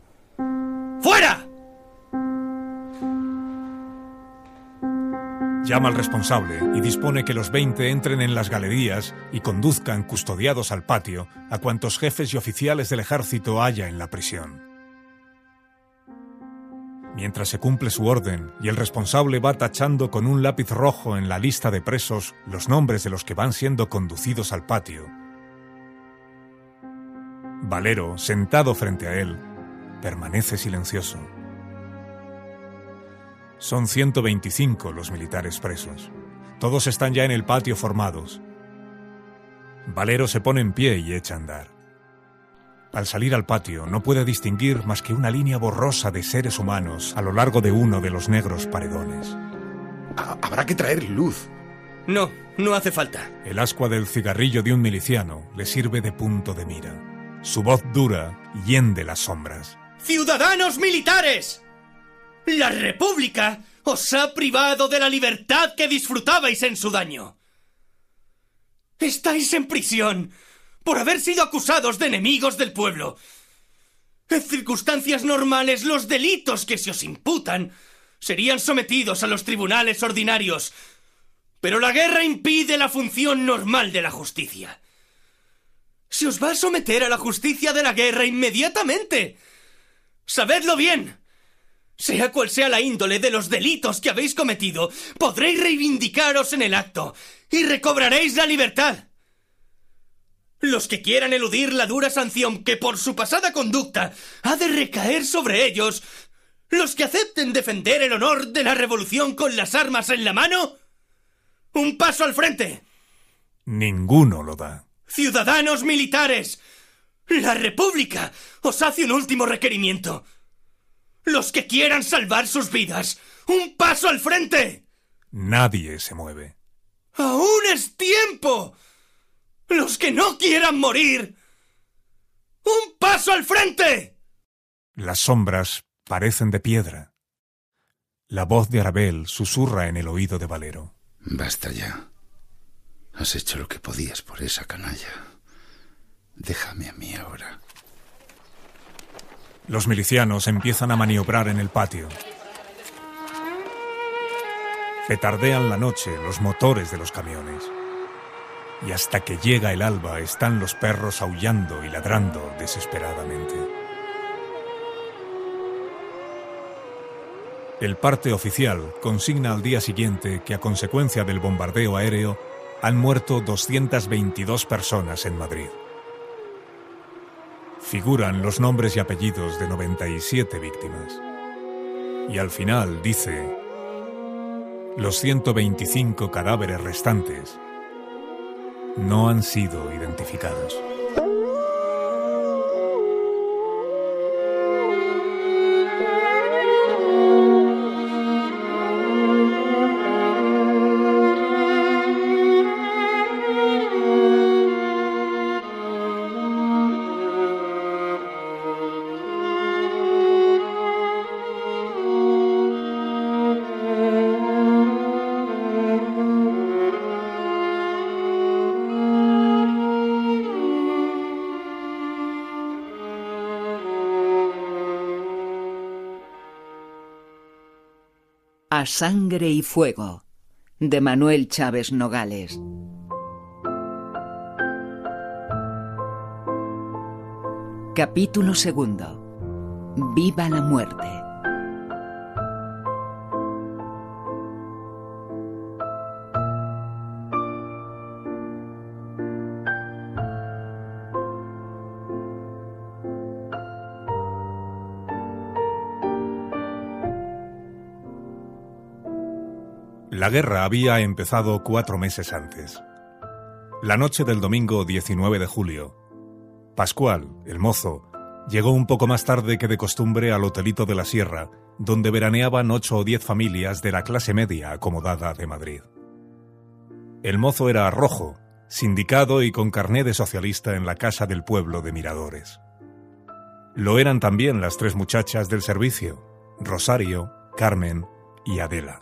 ¡Fuera! Llama al responsable y dispone que los 20 entren en las galerías y conduzcan custodiados al patio a cuantos jefes y oficiales del ejército haya en la prisión. Mientras se cumple su orden y el responsable va tachando con un lápiz rojo en la lista de presos los nombres de los que van siendo conducidos al patio, Valero, sentado frente a él, permanece silencioso. Son 125 los militares presos. Todos están ya en el patio formados. Valero se pone en pie y echa a andar. Al salir al patio no puede distinguir más que una línea borrosa de seres humanos a lo largo de uno de los negros paredones. Habrá que traer luz. No, no hace falta. El ascua del cigarrillo de un miliciano le sirve de punto de mira. Su voz dura hiende las sombras. ¡Ciudadanos militares! La República os ha privado de la libertad que disfrutabais en su daño. Estáis en prisión por haber sido acusados de enemigos del pueblo. En circunstancias normales, los delitos que se os imputan serían sometidos a los tribunales ordinarios. Pero la guerra impide la función normal de la justicia. Se os va a someter a la justicia de la guerra inmediatamente. Sabedlo bien. Sea cual sea la índole de los delitos que habéis cometido, podréis reivindicaros en el acto y recobraréis la libertad. Los que quieran eludir la dura sanción que por su pasada conducta ha de recaer sobre ellos, los que acepten defender el honor de la revolución con las armas en la mano, un paso al frente. Ninguno lo da. Ciudadanos militares, la República os hace un último requerimiento. Los que quieran salvar sus vidas, un paso al frente. Nadie se mueve. ¡Aún es tiempo! Los que no quieran morir, un paso al frente. Las sombras parecen de piedra. La voz de Arabel susurra en el oído de Valero. Basta ya. Has hecho lo que podías por esa canalla. Déjame a mí ahora. Los milicianos empiezan a maniobrar en el patio. Petardean la noche los motores de los camiones. Y hasta que llega el alba están los perros aullando y ladrando desesperadamente. El parte oficial consigna al día siguiente que a consecuencia del bombardeo aéreo han muerto 222 personas en Madrid. Figuran los nombres y apellidos de 97 víctimas. Y al final dice, los 125 cadáveres restantes no han sido identificados. Sangre y fuego de Manuel Chávez Nogales. Capítulo segundo. Viva la muerte. La guerra había empezado cuatro meses antes. La noche del domingo 19 de julio, Pascual, el mozo, llegó un poco más tarde que de costumbre al hotelito de la Sierra, donde veraneaban ocho o diez familias de la clase media acomodada de Madrid. El mozo era rojo, sindicado y con carné de socialista en la casa del pueblo de Miradores. Lo eran también las tres muchachas del servicio, Rosario, Carmen y Adela.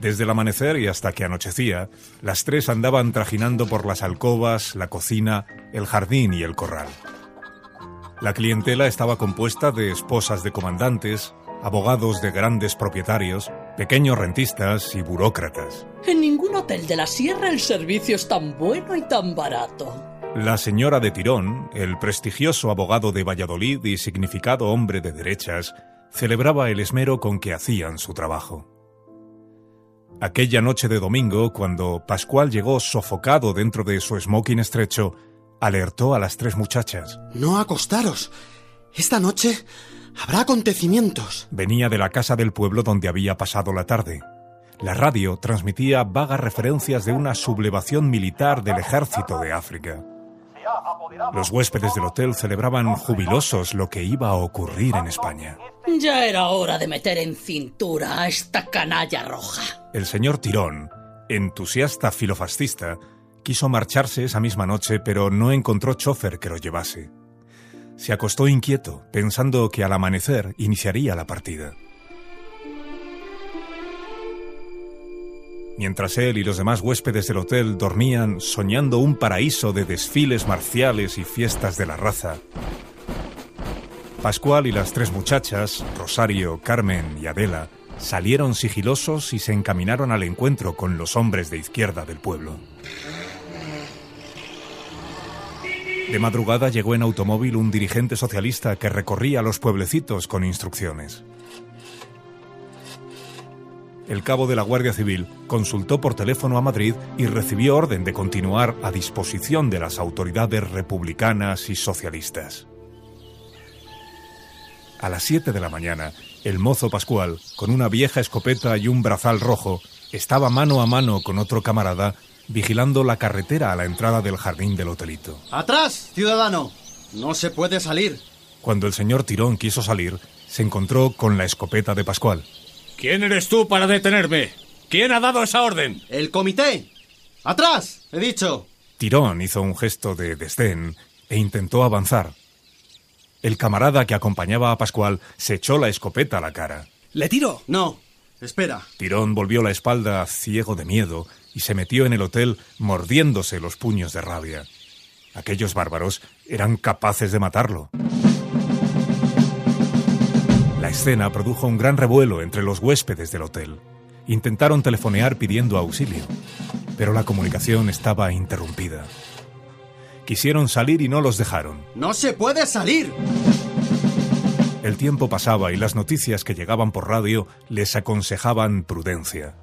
Desde el amanecer y hasta que anochecía, las tres andaban trajinando por las alcobas, la cocina, el jardín y el corral. La clientela estaba compuesta de esposas de comandantes, abogados de grandes propietarios, pequeños rentistas y burócratas. En ningún hotel de la sierra el servicio es tan bueno y tan barato. La señora de Tirón, el prestigioso abogado de Valladolid y significado hombre de derechas, celebraba el esmero con que hacían su trabajo. Aquella noche de domingo, cuando Pascual llegó sofocado dentro de su smoking estrecho, alertó a las tres muchachas. No acostaros. Esta noche habrá acontecimientos. Venía de la casa del pueblo donde había pasado la tarde. La radio transmitía vagas referencias de una sublevación militar del ejército de África. Los huéspedes del hotel celebraban jubilosos lo que iba a ocurrir en España. Ya era hora de meter en cintura a esta canalla roja. El señor Tirón, entusiasta filofascista, quiso marcharse esa misma noche, pero no encontró chofer que lo llevase. Se acostó inquieto, pensando que al amanecer iniciaría la partida. Mientras él y los demás huéspedes del hotel dormían soñando un paraíso de desfiles marciales y fiestas de la raza, Pascual y las tres muchachas, Rosario, Carmen y Adela, salieron sigilosos y se encaminaron al encuentro con los hombres de izquierda del pueblo. De madrugada llegó en automóvil un dirigente socialista que recorría los pueblecitos con instrucciones. El cabo de la Guardia Civil consultó por teléfono a Madrid y recibió orden de continuar a disposición de las autoridades republicanas y socialistas. A las 7 de la mañana, el mozo Pascual, con una vieja escopeta y un brazal rojo, estaba mano a mano con otro camarada vigilando la carretera a la entrada del jardín del hotelito. ¡Atrás, ciudadano! No se puede salir. Cuando el señor Tirón quiso salir, se encontró con la escopeta de Pascual. ¿Quién eres tú para detenerme? ¿Quién ha dado esa orden? El comité. ¡Atrás! He dicho. Tirón hizo un gesto de desdén e intentó avanzar. El camarada que acompañaba a Pascual se echó la escopeta a la cara. ¿Le tiro? No. Espera. Tirón volvió la espalda ciego de miedo y se metió en el hotel mordiéndose los puños de rabia. Aquellos bárbaros eran capaces de matarlo. La escena produjo un gran revuelo entre los huéspedes del hotel. Intentaron telefonear pidiendo auxilio, pero la comunicación estaba interrumpida. Quisieron salir y no los dejaron. ¡No se puede salir! El tiempo pasaba y las noticias que llegaban por radio les aconsejaban prudencia.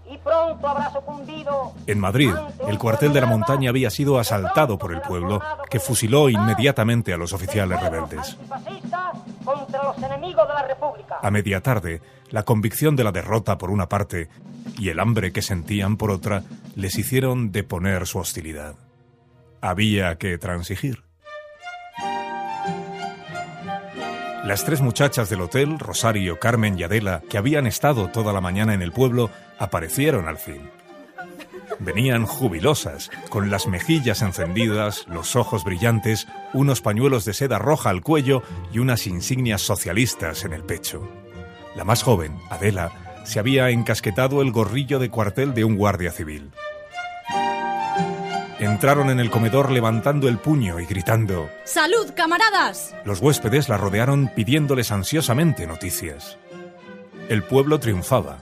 En Madrid, el cuartel de la montaña había sido asaltado por el pueblo, que fusiló inmediatamente a los oficiales rebeldes. A media tarde, la convicción de la derrota por una parte y el hambre que sentían por otra les hicieron deponer su hostilidad. Había que transigir. Las tres muchachas del hotel, Rosario, Carmen y Adela, que habían estado toda la mañana en el pueblo, aparecieron al fin. Venían jubilosas, con las mejillas encendidas, los ojos brillantes, unos pañuelos de seda roja al cuello y unas insignias socialistas en el pecho. La más joven, Adela, se había encasquetado el gorrillo de cuartel de un guardia civil. Entraron en el comedor levantando el puño y gritando ¡Salud, camaradas! Los huéspedes la rodearon pidiéndoles ansiosamente noticias. El pueblo triunfaba.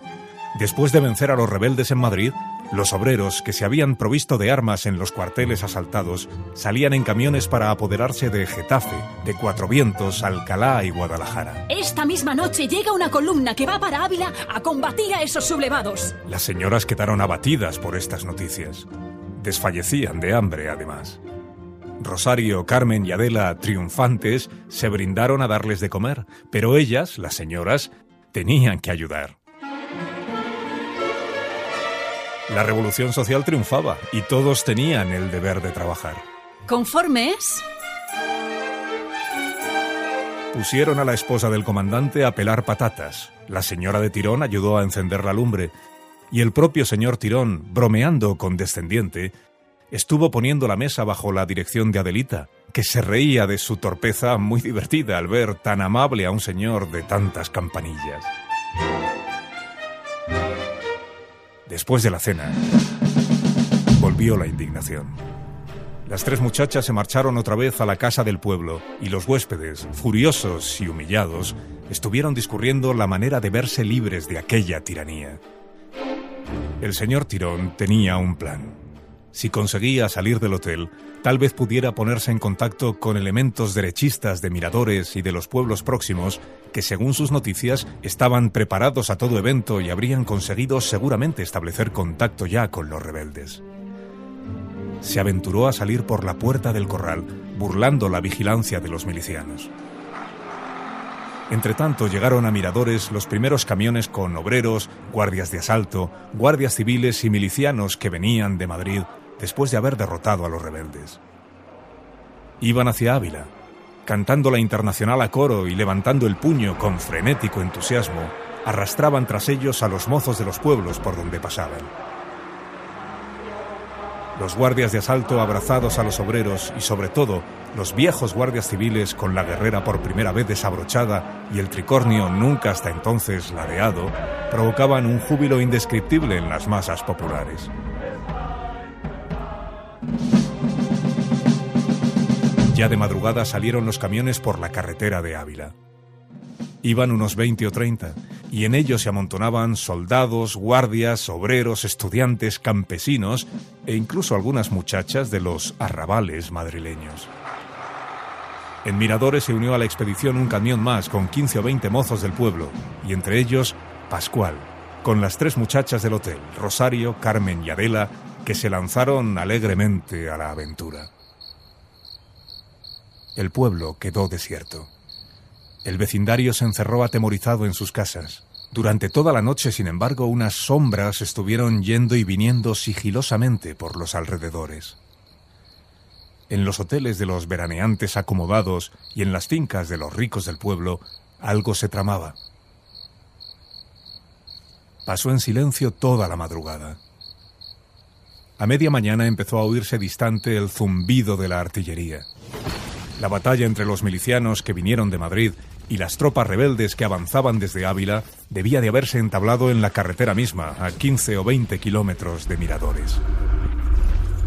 Después de vencer a los rebeldes en Madrid, los obreros que se habían provisto de armas en los cuarteles asaltados salían en camiones para apoderarse de Getafe, de Cuatro Vientos, Alcalá y Guadalajara. Esta misma noche llega una columna que va para Ávila a combatir a esos sublevados. Las señoras quedaron abatidas por estas noticias. Desfallecían de hambre, además. Rosario, Carmen y Adela, triunfantes, se brindaron a darles de comer, pero ellas, las señoras, tenían que ayudar. La revolución social triunfaba y todos tenían el deber de trabajar. ¿Conformes? Pusieron a la esposa del comandante a pelar patatas. La señora de Tirón ayudó a encender la lumbre. Y el propio señor Tirón, bromeando condescendiente, estuvo poniendo la mesa bajo la dirección de Adelita, que se reía de su torpeza muy divertida al ver tan amable a un señor de tantas campanillas. Después de la cena, volvió la indignación. Las tres muchachas se marcharon otra vez a la casa del pueblo y los huéspedes, furiosos y humillados, estuvieron discurriendo la manera de verse libres de aquella tiranía. El señor Tirón tenía un plan. Si conseguía salir del hotel, tal vez pudiera ponerse en contacto con elementos derechistas de miradores y de los pueblos próximos que, según sus noticias, estaban preparados a todo evento y habrían conseguido seguramente establecer contacto ya con los rebeldes. Se aventuró a salir por la puerta del corral, burlando la vigilancia de los milicianos. Entretanto llegaron a Miradores los primeros camiones con obreros, guardias de asalto, guardias civiles y milicianos que venían de Madrid después de haber derrotado a los rebeldes. Iban hacia Ávila, cantando la internacional a coro y levantando el puño con frenético entusiasmo, arrastraban tras ellos a los mozos de los pueblos por donde pasaban. Los guardias de asalto abrazados a los obreros y sobre todo los viejos guardias civiles con la guerrera por primera vez desabrochada y el tricornio nunca hasta entonces ladeado, provocaban un júbilo indescriptible en las masas populares. Ya de madrugada salieron los camiones por la carretera de Ávila. Iban unos 20 o 30, y en ellos se amontonaban soldados, guardias, obreros, estudiantes, campesinos e incluso algunas muchachas de los arrabales madrileños. En Miradores se unió a la expedición un camión más con 15 o 20 mozos del pueblo, y entre ellos Pascual, con las tres muchachas del hotel, Rosario, Carmen y Adela, que se lanzaron alegremente a la aventura. El pueblo quedó desierto. El vecindario se encerró atemorizado en sus casas. Durante toda la noche, sin embargo, unas sombras estuvieron yendo y viniendo sigilosamente por los alrededores. En los hoteles de los veraneantes acomodados y en las fincas de los ricos del pueblo, algo se tramaba. Pasó en silencio toda la madrugada. A media mañana empezó a oírse distante el zumbido de la artillería. La batalla entre los milicianos que vinieron de Madrid y las tropas rebeldes que avanzaban desde Ávila debía de haberse entablado en la carretera misma, a 15 o 20 kilómetros de Miradores.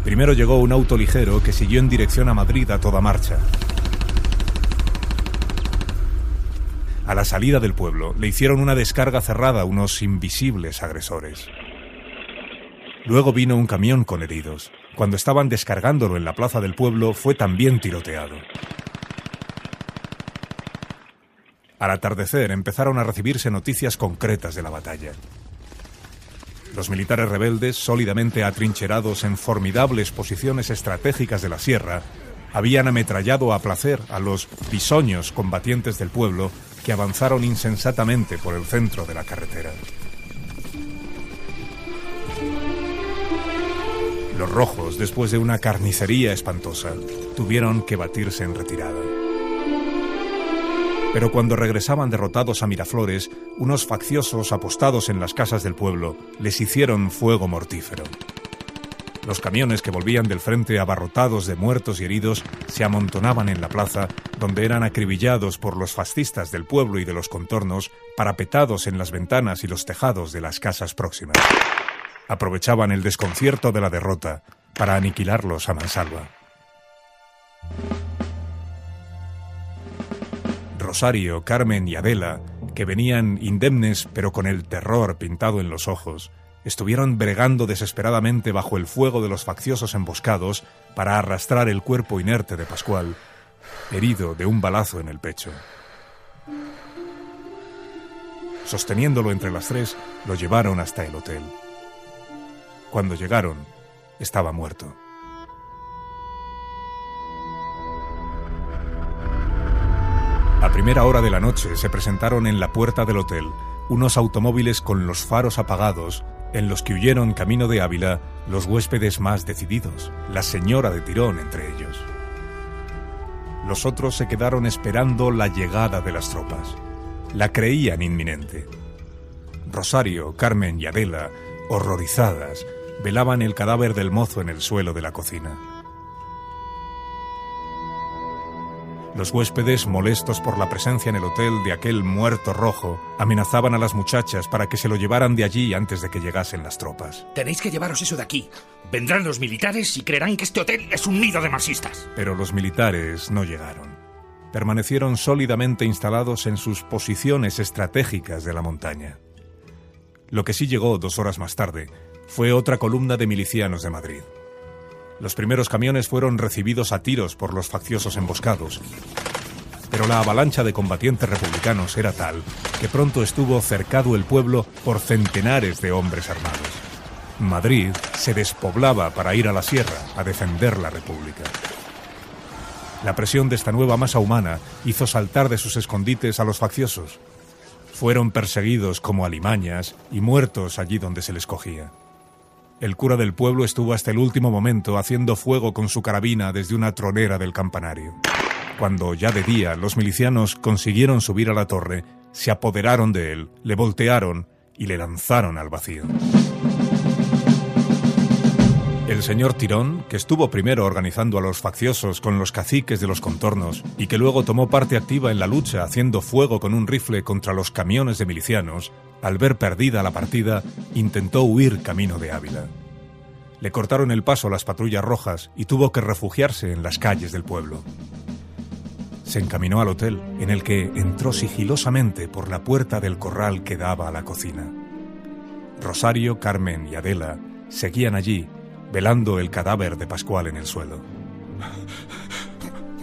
Primero llegó un auto ligero que siguió en dirección a Madrid a toda marcha. A la salida del pueblo le hicieron una descarga cerrada unos invisibles agresores. Luego vino un camión con heridos. Cuando estaban descargándolo en la plaza del pueblo fue también tiroteado. Al atardecer empezaron a recibirse noticias concretas de la batalla. Los militares rebeldes, sólidamente atrincherados en formidables posiciones estratégicas de la sierra, habían ametrallado a placer a los bisoños combatientes del pueblo que avanzaron insensatamente por el centro de la carretera. Los rojos, después de una carnicería espantosa, tuvieron que batirse en retirada. Pero cuando regresaban derrotados a Miraflores, unos facciosos apostados en las casas del pueblo les hicieron fuego mortífero. Los camiones que volvían del frente abarrotados de muertos y heridos se amontonaban en la plaza, donde eran acribillados por los fascistas del pueblo y de los contornos, parapetados en las ventanas y los tejados de las casas próximas. Aprovechaban el desconcierto de la derrota para aniquilarlos a mansalva. Rosario, Carmen y Adela, que venían indemnes pero con el terror pintado en los ojos, estuvieron bregando desesperadamente bajo el fuego de los facciosos emboscados para arrastrar el cuerpo inerte de Pascual, herido de un balazo en el pecho. Sosteniéndolo entre las tres, lo llevaron hasta el hotel. Cuando llegaron, estaba muerto. A primera hora de la noche se presentaron en la puerta del hotel unos automóviles con los faros apagados en los que huyeron camino de Ávila los huéspedes más decididos, la señora de Tirón entre ellos. Los otros se quedaron esperando la llegada de las tropas. La creían inminente. Rosario, Carmen y Adela, horrorizadas, velaban el cadáver del mozo en el suelo de la cocina. Los huéspedes, molestos por la presencia en el hotel de aquel muerto rojo, amenazaban a las muchachas para que se lo llevaran de allí antes de que llegasen las tropas. Tenéis que llevaros eso de aquí. Vendrán los militares y creerán que este hotel es un nido de marxistas. Pero los militares no llegaron. Permanecieron sólidamente instalados en sus posiciones estratégicas de la montaña. Lo que sí llegó dos horas más tarde fue otra columna de milicianos de Madrid. Los primeros camiones fueron recibidos a tiros por los facciosos emboscados, pero la avalancha de combatientes republicanos era tal que pronto estuvo cercado el pueblo por centenares de hombres armados. Madrid se despoblaba para ir a la sierra a defender la República. La presión de esta nueva masa humana hizo saltar de sus escondites a los facciosos. Fueron perseguidos como alimañas y muertos allí donde se les cogía. El cura del pueblo estuvo hasta el último momento haciendo fuego con su carabina desde una tronera del campanario. Cuando ya de día los milicianos consiguieron subir a la torre, se apoderaron de él, le voltearon y le lanzaron al vacío. El señor Tirón, que estuvo primero organizando a los facciosos con los caciques de los contornos y que luego tomó parte activa en la lucha haciendo fuego con un rifle contra los camiones de milicianos, al ver perdida la partida, intentó huir camino de Ávila. Le cortaron el paso las patrullas rojas y tuvo que refugiarse en las calles del pueblo. Se encaminó al hotel, en el que entró sigilosamente por la puerta del corral que daba a la cocina. Rosario, Carmen y Adela seguían allí velando el cadáver de Pascual en el suelo.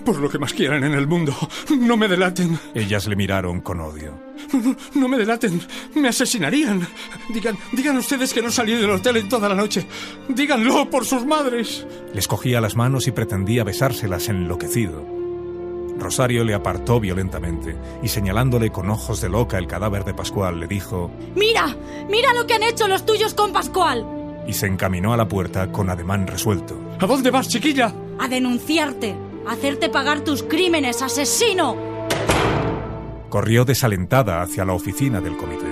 por lo que más quieran en el mundo, no me delaten. Ellas le miraron con odio. No, no, no me delaten. Me asesinarían. Digan, digan ustedes que no salí del hotel en toda la noche. Díganlo por sus madres. Les cogía las manos y pretendía besárselas enloquecido. Rosario le apartó violentamente y señalándole con ojos de loca el cadáver de Pascual le dijo Mira, mira lo que han hecho los tuyos con Pascual. Y se encaminó a la puerta con ademán resuelto. ¿A dónde vas, chiquilla? A denunciarte, a hacerte pagar tus crímenes, asesino. Corrió desalentada hacia la oficina del comité.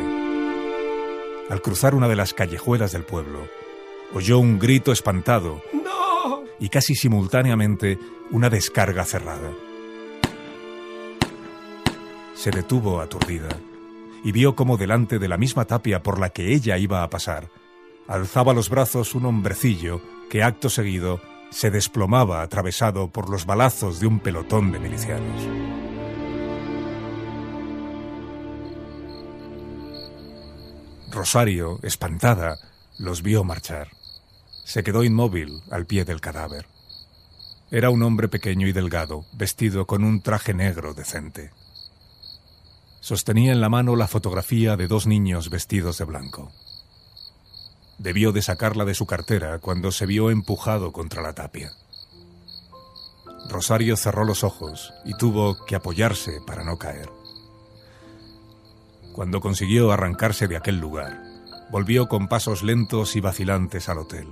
Al cruzar una de las callejuelas del pueblo, oyó un grito espantado ¡No! y casi simultáneamente una descarga cerrada. Se detuvo aturdida y vio como delante de la misma tapia por la que ella iba a pasar, alzaba los brazos un hombrecillo que acto seguido se desplomaba atravesado por los balazos de un pelotón de milicianos. Rosario, espantada, los vio marchar. Se quedó inmóvil al pie del cadáver. Era un hombre pequeño y delgado, vestido con un traje negro decente. Sostenía en la mano la fotografía de dos niños vestidos de blanco. Debió de sacarla de su cartera cuando se vio empujado contra la tapia. Rosario cerró los ojos y tuvo que apoyarse para no caer. Cuando consiguió arrancarse de aquel lugar, volvió con pasos lentos y vacilantes al hotel.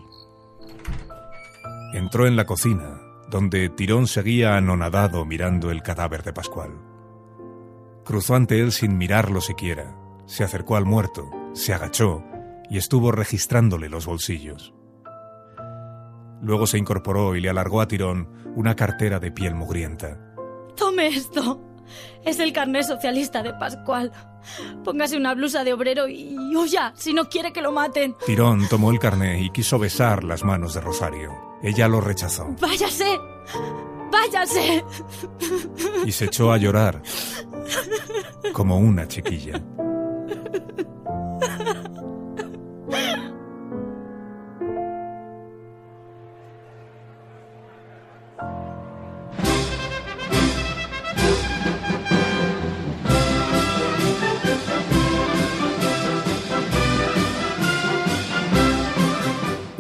Entró en la cocina, donde Tirón seguía anonadado mirando el cadáver de Pascual. Cruzó ante él sin mirarlo siquiera, se acercó al muerto, se agachó y estuvo registrándole los bolsillos. Luego se incorporó y le alargó a Tirón una cartera de piel mugrienta. Tome esto. Es el carnet socialista de Pascual. Póngase una blusa de obrero y huya si no quiere que lo maten. Tirón tomó el carné y quiso besar las manos de Rosario. Ella lo rechazó Váyase. Váyase. y se echó a llorar como una chiquilla.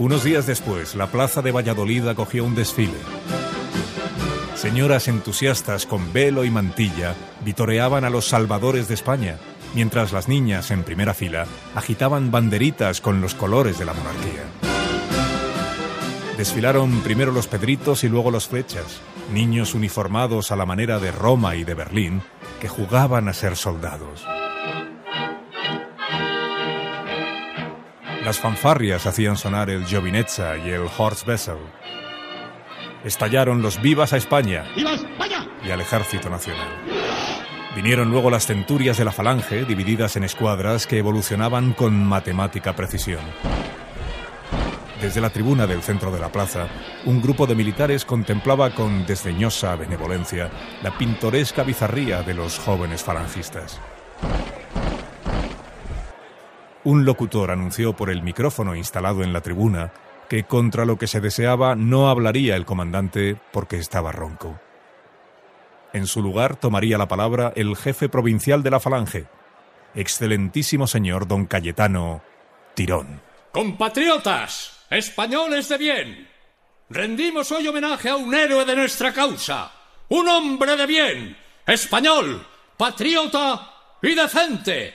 Unos días después, la plaza de Valladolid acogió un desfile. Señoras entusiastas con velo y mantilla vitoreaban a los salvadores de España, mientras las niñas en primera fila agitaban banderitas con los colores de la monarquía. Desfilaron primero los pedritos y luego los flechas, niños uniformados a la manera de Roma y de Berlín que jugaban a ser soldados. Las fanfarrias hacían sonar el Giovinezza y el Horst Wessel. Estallaron los vivas a España y al Ejército Nacional. Vinieron luego las centurias de la falange, divididas en escuadras que evolucionaban con matemática precisión. Desde la tribuna del centro de la plaza, un grupo de militares contemplaba con desdeñosa benevolencia la pintoresca bizarría de los jóvenes falangistas. Un locutor anunció por el micrófono instalado en la tribuna que contra lo que se deseaba no hablaría el comandante porque estaba ronco. En su lugar tomaría la palabra el jefe provincial de la Falange, excelentísimo señor don Cayetano Tirón. Compatriotas, españoles de bien, rendimos hoy homenaje a un héroe de nuestra causa, un hombre de bien, español, patriota y decente,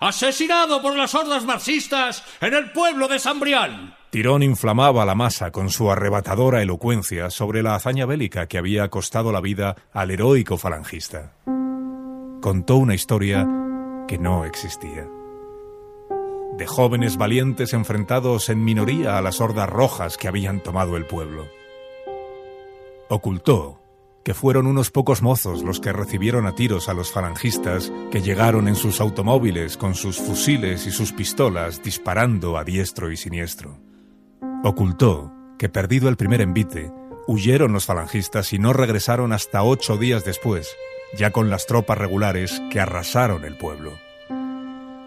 asesinado por las hordas marxistas en el pueblo de San Brián. Tirón inflamaba la masa con su arrebatadora elocuencia sobre la hazaña bélica que había costado la vida al heroico falangista. Contó una historia que no existía. De jóvenes valientes enfrentados en minoría a las hordas rojas que habían tomado el pueblo. Ocultó que fueron unos pocos mozos los que recibieron a tiros a los falangistas que llegaron en sus automóviles con sus fusiles y sus pistolas disparando a diestro y siniestro. Ocultó que, perdido el primer envite, huyeron los falangistas y no regresaron hasta ocho días después, ya con las tropas regulares que arrasaron el pueblo.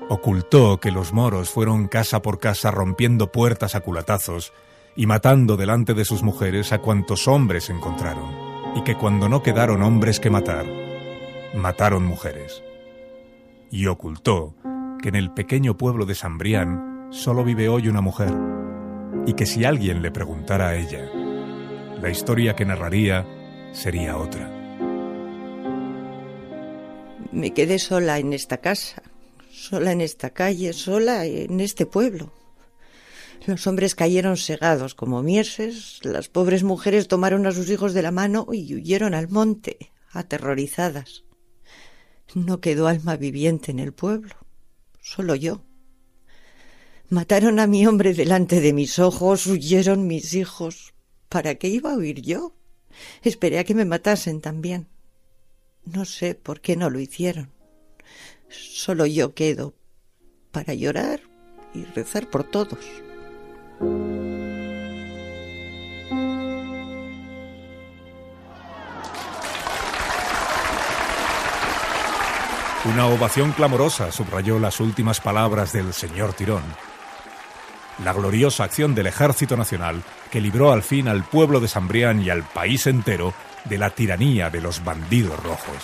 Ocultó que los moros fueron casa por casa rompiendo puertas a culatazos y matando delante de sus mujeres a cuantos hombres encontraron. y que cuando no quedaron hombres que matar, mataron mujeres. Y ocultó que en el pequeño pueblo de Sambrián solo vive hoy una mujer, y que si alguien le preguntara a ella, la historia que narraría sería otra. Me quedé sola en esta casa, sola en esta calle, sola en este pueblo. Los hombres cayeron segados como mieses, las pobres mujeres tomaron a sus hijos de la mano y huyeron al monte, aterrorizadas. No quedó alma viviente en el pueblo, solo yo. Mataron a mi hombre delante de mis ojos, huyeron mis hijos. ¿Para qué iba a huir yo? Esperé a que me matasen también. No sé por qué no lo hicieron. Solo yo quedo para llorar y rezar por todos. Una ovación clamorosa subrayó las últimas palabras del señor Tirón. La gloriosa acción del Ejército Nacional que libró al fin al pueblo de Sambrián y al país entero de la tiranía de los bandidos rojos.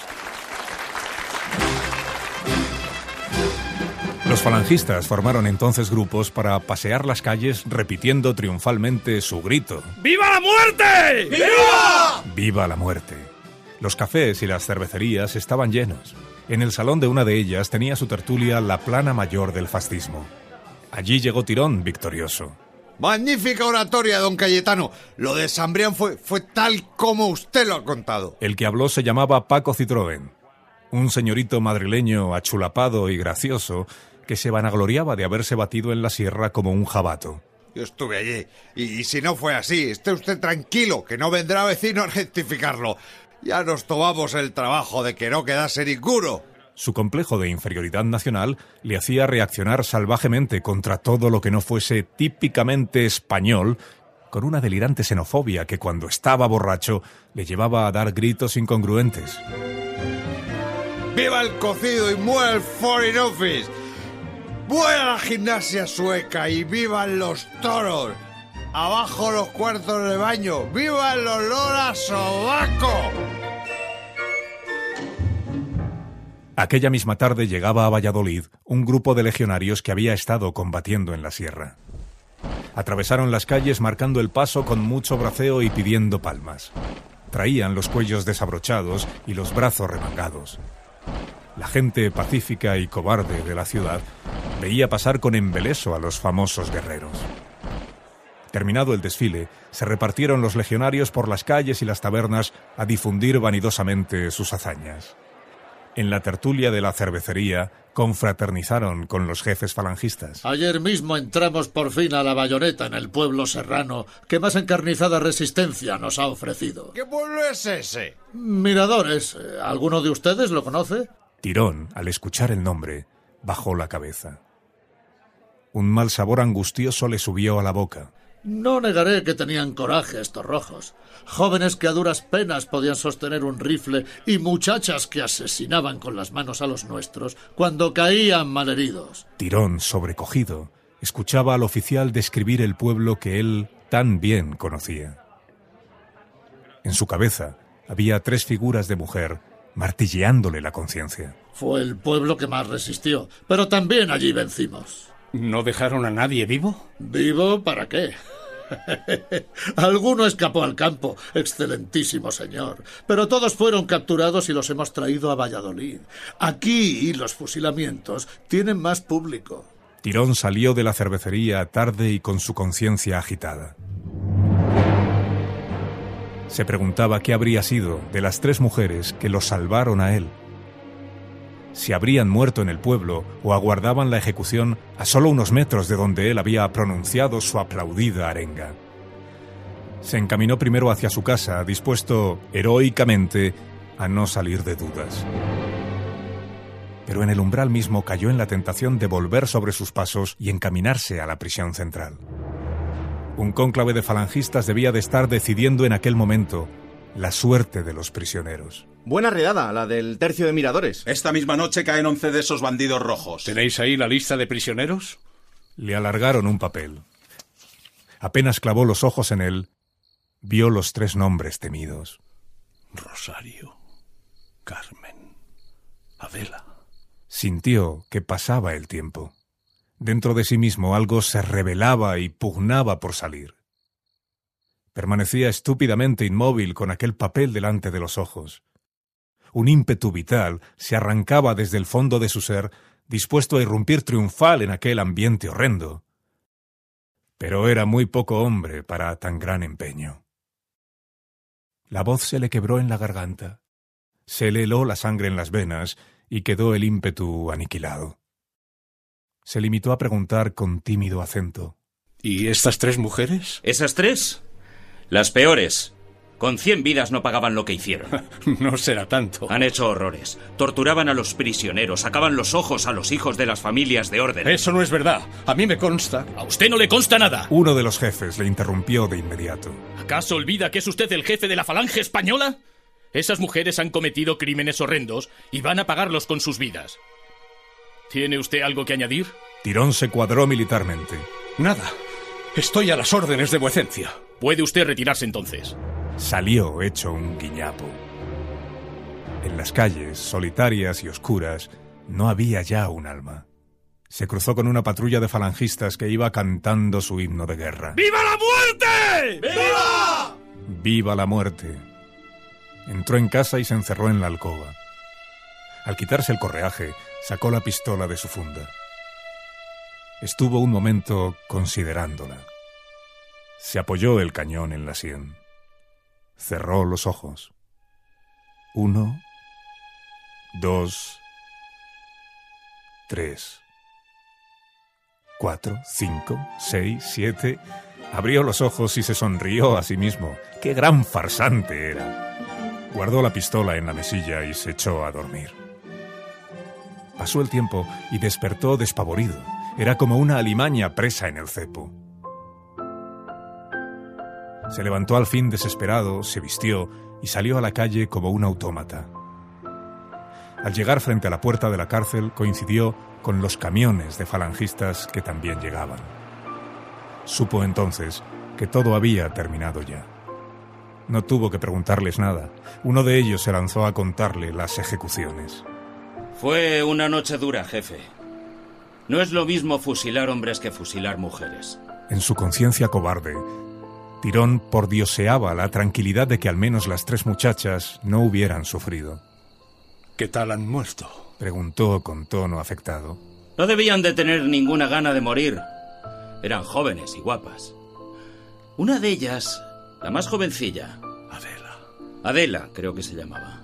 Los falangistas formaron entonces grupos para pasear las calles repitiendo triunfalmente su grito. ¡Viva la muerte! ¡Viva! ¡Viva la muerte! Los cafés y las cervecerías estaban llenos. En el salón de una de ellas tenía su tertulia la plana mayor del fascismo. Allí llegó Tirón victorioso. Magnífica oratoria, don Cayetano. Lo de Sambrián fue, fue tal como usted lo ha contado. El que habló se llamaba Paco Citroën, un señorito madrileño achulapado y gracioso que se vanagloriaba de haberse batido en la sierra como un jabato. Yo estuve allí. Y, y, si no fue así, esté usted tranquilo, que no vendrá vecino a rectificarlo. Ya nos tomamos el trabajo de que no quedase ninguno. Su complejo de inferioridad nacional le hacía reaccionar salvajemente contra todo lo que no fuese típicamente español, con una delirante xenofobia que cuando estaba borracho le llevaba a dar gritos incongruentes. ¡Viva el cocido y muera el Foreign Office! ¡Muera la gimnasia sueca y vivan los toros! ¡Abajo los cuartos de baño! ¡Viva el olor a sobaco! Aquella misma tarde llegaba a Valladolid un grupo de legionarios que había estado combatiendo en la sierra. Atravesaron las calles marcando el paso con mucho braceo y pidiendo palmas. Traían los cuellos desabrochados y los brazos remangados. La gente pacífica y cobarde de la ciudad veía pasar con embeleso a los famosos guerreros. Terminado el desfile, se repartieron los legionarios por las calles y las tabernas a difundir vanidosamente sus hazañas. En la tertulia de la cervecería confraternizaron con los jefes falangistas. Ayer mismo entramos por fin a la bayoneta en el pueblo serrano que más encarnizada resistencia nos ha ofrecido. ¿Qué pueblo es ese? Miradores. ¿Alguno de ustedes lo conoce? Tirón, al escuchar el nombre, bajó la cabeza. Un mal sabor angustioso le subió a la boca. No negaré que tenían coraje estos rojos. Jóvenes que a duras penas podían sostener un rifle y muchachas que asesinaban con las manos a los nuestros cuando caían malheridos. Tirón, sobrecogido, escuchaba al oficial describir el pueblo que él tan bien conocía. En su cabeza había tres figuras de mujer martilleándole la conciencia. Fue el pueblo que más resistió, pero también allí vencimos. ¿No dejaron a nadie vivo? ¿Vivo para qué? [laughs] Alguno escapó al campo, excelentísimo señor, pero todos fueron capturados y los hemos traído a Valladolid. Aquí los fusilamientos tienen más público. Tirón salió de la cervecería tarde y con su conciencia agitada. Se preguntaba qué habría sido de las tres mujeres que lo salvaron a él si habrían muerto en el pueblo o aguardaban la ejecución a solo unos metros de donde él había pronunciado su aplaudida arenga. Se encaminó primero hacia su casa, dispuesto heroicamente a no salir de dudas. Pero en el umbral mismo cayó en la tentación de volver sobre sus pasos y encaminarse a la prisión central. Un cónclave de falangistas debía de estar decidiendo en aquel momento la suerte de los prisioneros. Buena redada, la del tercio de miradores. Esta misma noche caen once de esos bandidos rojos. ¿Tenéis ahí la lista de prisioneros? Le alargaron un papel. Apenas clavó los ojos en él, vio los tres nombres temidos. Rosario, Carmen, Adela. Sintió que pasaba el tiempo. Dentro de sí mismo algo se rebelaba y pugnaba por salir. Permanecía estúpidamente inmóvil con aquel papel delante de los ojos. Un ímpetu vital se arrancaba desde el fondo de su ser, dispuesto a irrumpir triunfal en aquel ambiente horrendo. Pero era muy poco hombre para tan gran empeño. La voz se le quebró en la garganta, se le heló la sangre en las venas y quedó el ímpetu aniquilado. Se limitó a preguntar con tímido acento. ¿Y estas tres mujeres? ¿Esas tres? Las peores. Con cien vidas no pagaban lo que hicieron. [laughs] no será tanto. Han hecho horrores. Torturaban a los prisioneros, sacaban los ojos a los hijos de las familias de orden. Eso no es verdad. A mí me consta. A usted no le consta nada. Uno de los jefes le interrumpió de inmediato. ¿Acaso olvida que es usted el jefe de la falange española? Esas mujeres han cometido crímenes horrendos y van a pagarlos con sus vidas. ¿Tiene usted algo que añadir? Tirón se cuadró militarmente. Nada. Estoy a las órdenes de vuecencia. Puede usted retirarse entonces. Salió hecho un guiñapo. En las calles, solitarias y oscuras, no había ya un alma. Se cruzó con una patrulla de falangistas que iba cantando su himno de guerra. ¡Viva la muerte! ¡Viva! ¡Viva la muerte! Entró en casa y se encerró en la alcoba. Al quitarse el correaje, sacó la pistola de su funda. Estuvo un momento considerándola. Se apoyó el cañón en la sien. Cerró los ojos. Uno, dos, tres, cuatro, cinco, seis, siete. Abrió los ojos y se sonrió a sí mismo. ¡Qué gran farsante era! Guardó la pistola en la mesilla y se echó a dormir. Pasó el tiempo y despertó despavorido. Era como una alimaña presa en el cepo. Se levantó al fin desesperado, se vistió y salió a la calle como un autómata. Al llegar frente a la puerta de la cárcel coincidió con los camiones de falangistas que también llegaban. Supo entonces que todo había terminado ya. No tuvo que preguntarles nada. Uno de ellos se lanzó a contarle las ejecuciones. Fue una noche dura, jefe. No es lo mismo fusilar hombres que fusilar mujeres. En su conciencia cobarde, Tirón pordioseaba la tranquilidad de que al menos las tres muchachas no hubieran sufrido. ¿Qué tal han muerto? preguntó con tono afectado. No debían de tener ninguna gana de morir. Eran jóvenes y guapas. Una de ellas, la más jovencilla. Adela. Adela, creo que se llamaba.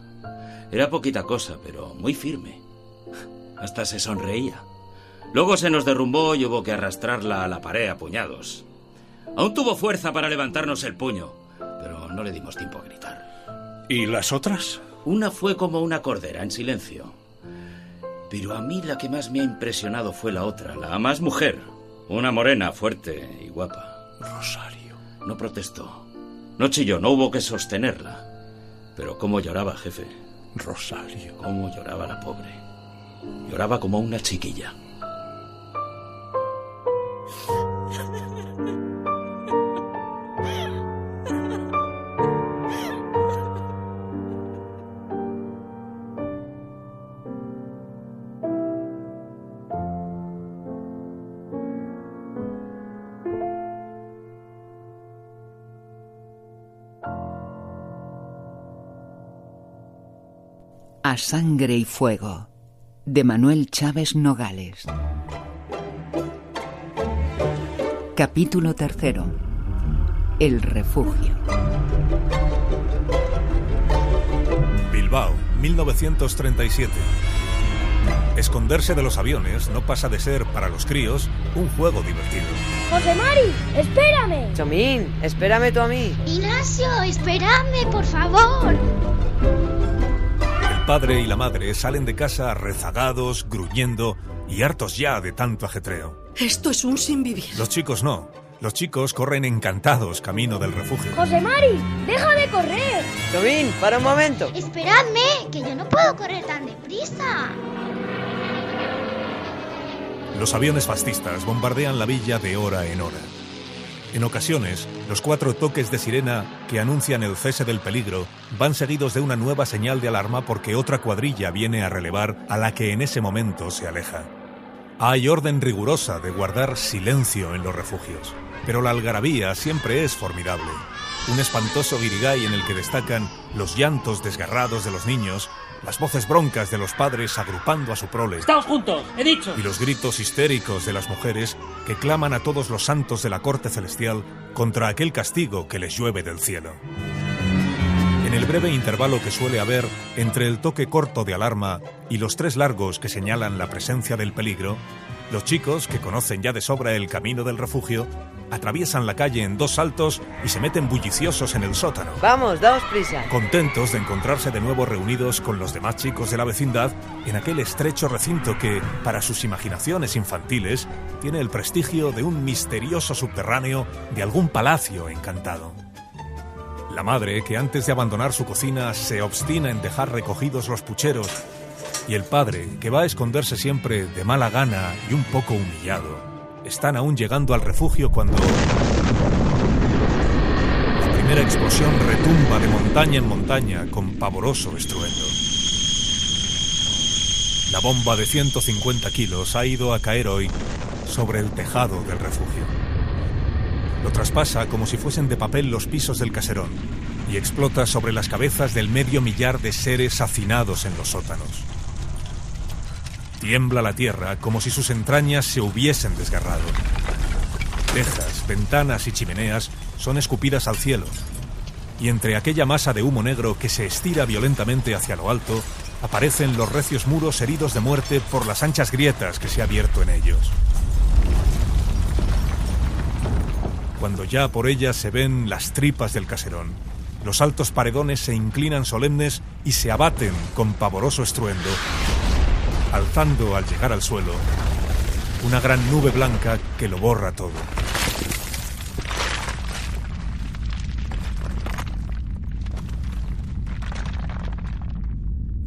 Era poquita cosa, pero muy firme. Hasta se sonreía. Luego se nos derrumbó y hubo que arrastrarla a la pared a puñados. Aún tuvo fuerza para levantarnos el puño, pero no le dimos tiempo a gritar. ¿Y las otras? Una fue como una cordera, en silencio. Pero a mí la que más me ha impresionado fue la otra, la más mujer. Una morena, fuerte y guapa. Rosario. No protestó. No chilló, no hubo que sostenerla. Pero cómo lloraba, jefe. Rosario. Cómo lloraba la pobre. Lloraba como una chiquilla. A sangre y fuego, de Manuel Chávez Nogales. Capítulo tercero. El refugio. Bilbao, 1937. Esconderse de los aviones no pasa de ser, para los críos, un juego divertido. José Mari, espérame. Chomín, espérame tú a mí. Ignacio, espérame, por favor. El padre y la madre salen de casa rezagados, gruñendo y hartos ya de tanto ajetreo. Esto es un sin vivir. Los chicos no. Los chicos corren encantados camino del refugio. José Mari, deja de correr. Chomín, para un momento. Esperadme, que yo no puedo correr tan deprisa. Los aviones fascistas bombardean la villa de hora en hora. En ocasiones, los cuatro toques de sirena que anuncian el cese del peligro van seguidos de una nueva señal de alarma porque otra cuadrilla viene a relevar a la que en ese momento se aleja. Hay orden rigurosa de guardar silencio en los refugios, pero la algarabía siempre es formidable. Un espantoso guirigay en el que destacan los llantos desgarrados de los niños, las voces broncas de los padres agrupando a su prole. ¡Estamos juntos! ¡He dicho! Y los gritos histéricos de las mujeres que claman a todos los santos de la corte celestial contra aquel castigo que les llueve del cielo. En el breve intervalo que suele haber entre el toque corto de alarma y los tres largos que señalan la presencia del peligro, los chicos, que conocen ya de sobra el camino del refugio, atraviesan la calle en dos saltos y se meten bulliciosos en el sótano. Vamos, daos prisa. Contentos de encontrarse de nuevo reunidos con los demás chicos de la vecindad en aquel estrecho recinto que, para sus imaginaciones infantiles, tiene el prestigio de un misterioso subterráneo de algún palacio encantado. La madre, que antes de abandonar su cocina se obstina en dejar recogidos los pucheros, y el padre, que va a esconderse siempre de mala gana y un poco humillado, están aún llegando al refugio cuando... La primera explosión retumba de montaña en montaña con pavoroso estruendo. La bomba de 150 kilos ha ido a caer hoy sobre el tejado del refugio. Lo traspasa como si fuesen de papel los pisos del caserón y explota sobre las cabezas del medio millar de seres hacinados en los sótanos. Tiembla la tierra como si sus entrañas se hubiesen desgarrado. Tejas, ventanas y chimeneas son escupidas al cielo. Y entre aquella masa de humo negro que se estira violentamente hacia lo alto, aparecen los recios muros heridos de muerte por las anchas grietas que se ha abierto en ellos. Cuando ya por ellas se ven las tripas del caserón, los altos paredones se inclinan solemnes y se abaten con pavoroso estruendo alzando al llegar al suelo una gran nube blanca que lo borra todo.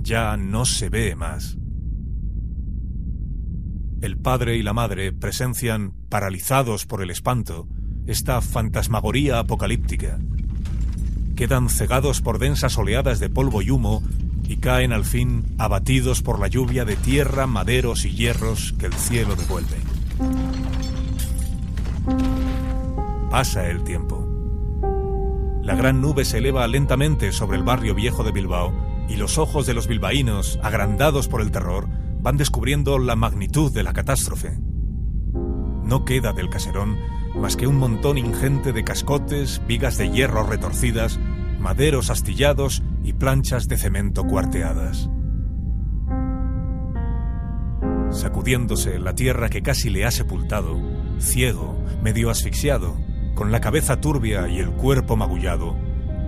Ya no se ve más. El padre y la madre presencian, paralizados por el espanto, esta fantasmagoría apocalíptica. Quedan cegados por densas oleadas de polvo y humo y caen al fin abatidos por la lluvia de tierra, maderos y hierros que el cielo devuelve. Pasa el tiempo. La gran nube se eleva lentamente sobre el barrio viejo de Bilbao y los ojos de los bilbaínos, agrandados por el terror, van descubriendo la magnitud de la catástrofe. No queda del caserón más que un montón ingente de cascotes, vigas de hierro retorcidas, maderos astillados y planchas de cemento cuarteadas. Sacudiéndose la tierra que casi le ha sepultado, ciego, medio asfixiado, con la cabeza turbia y el cuerpo magullado,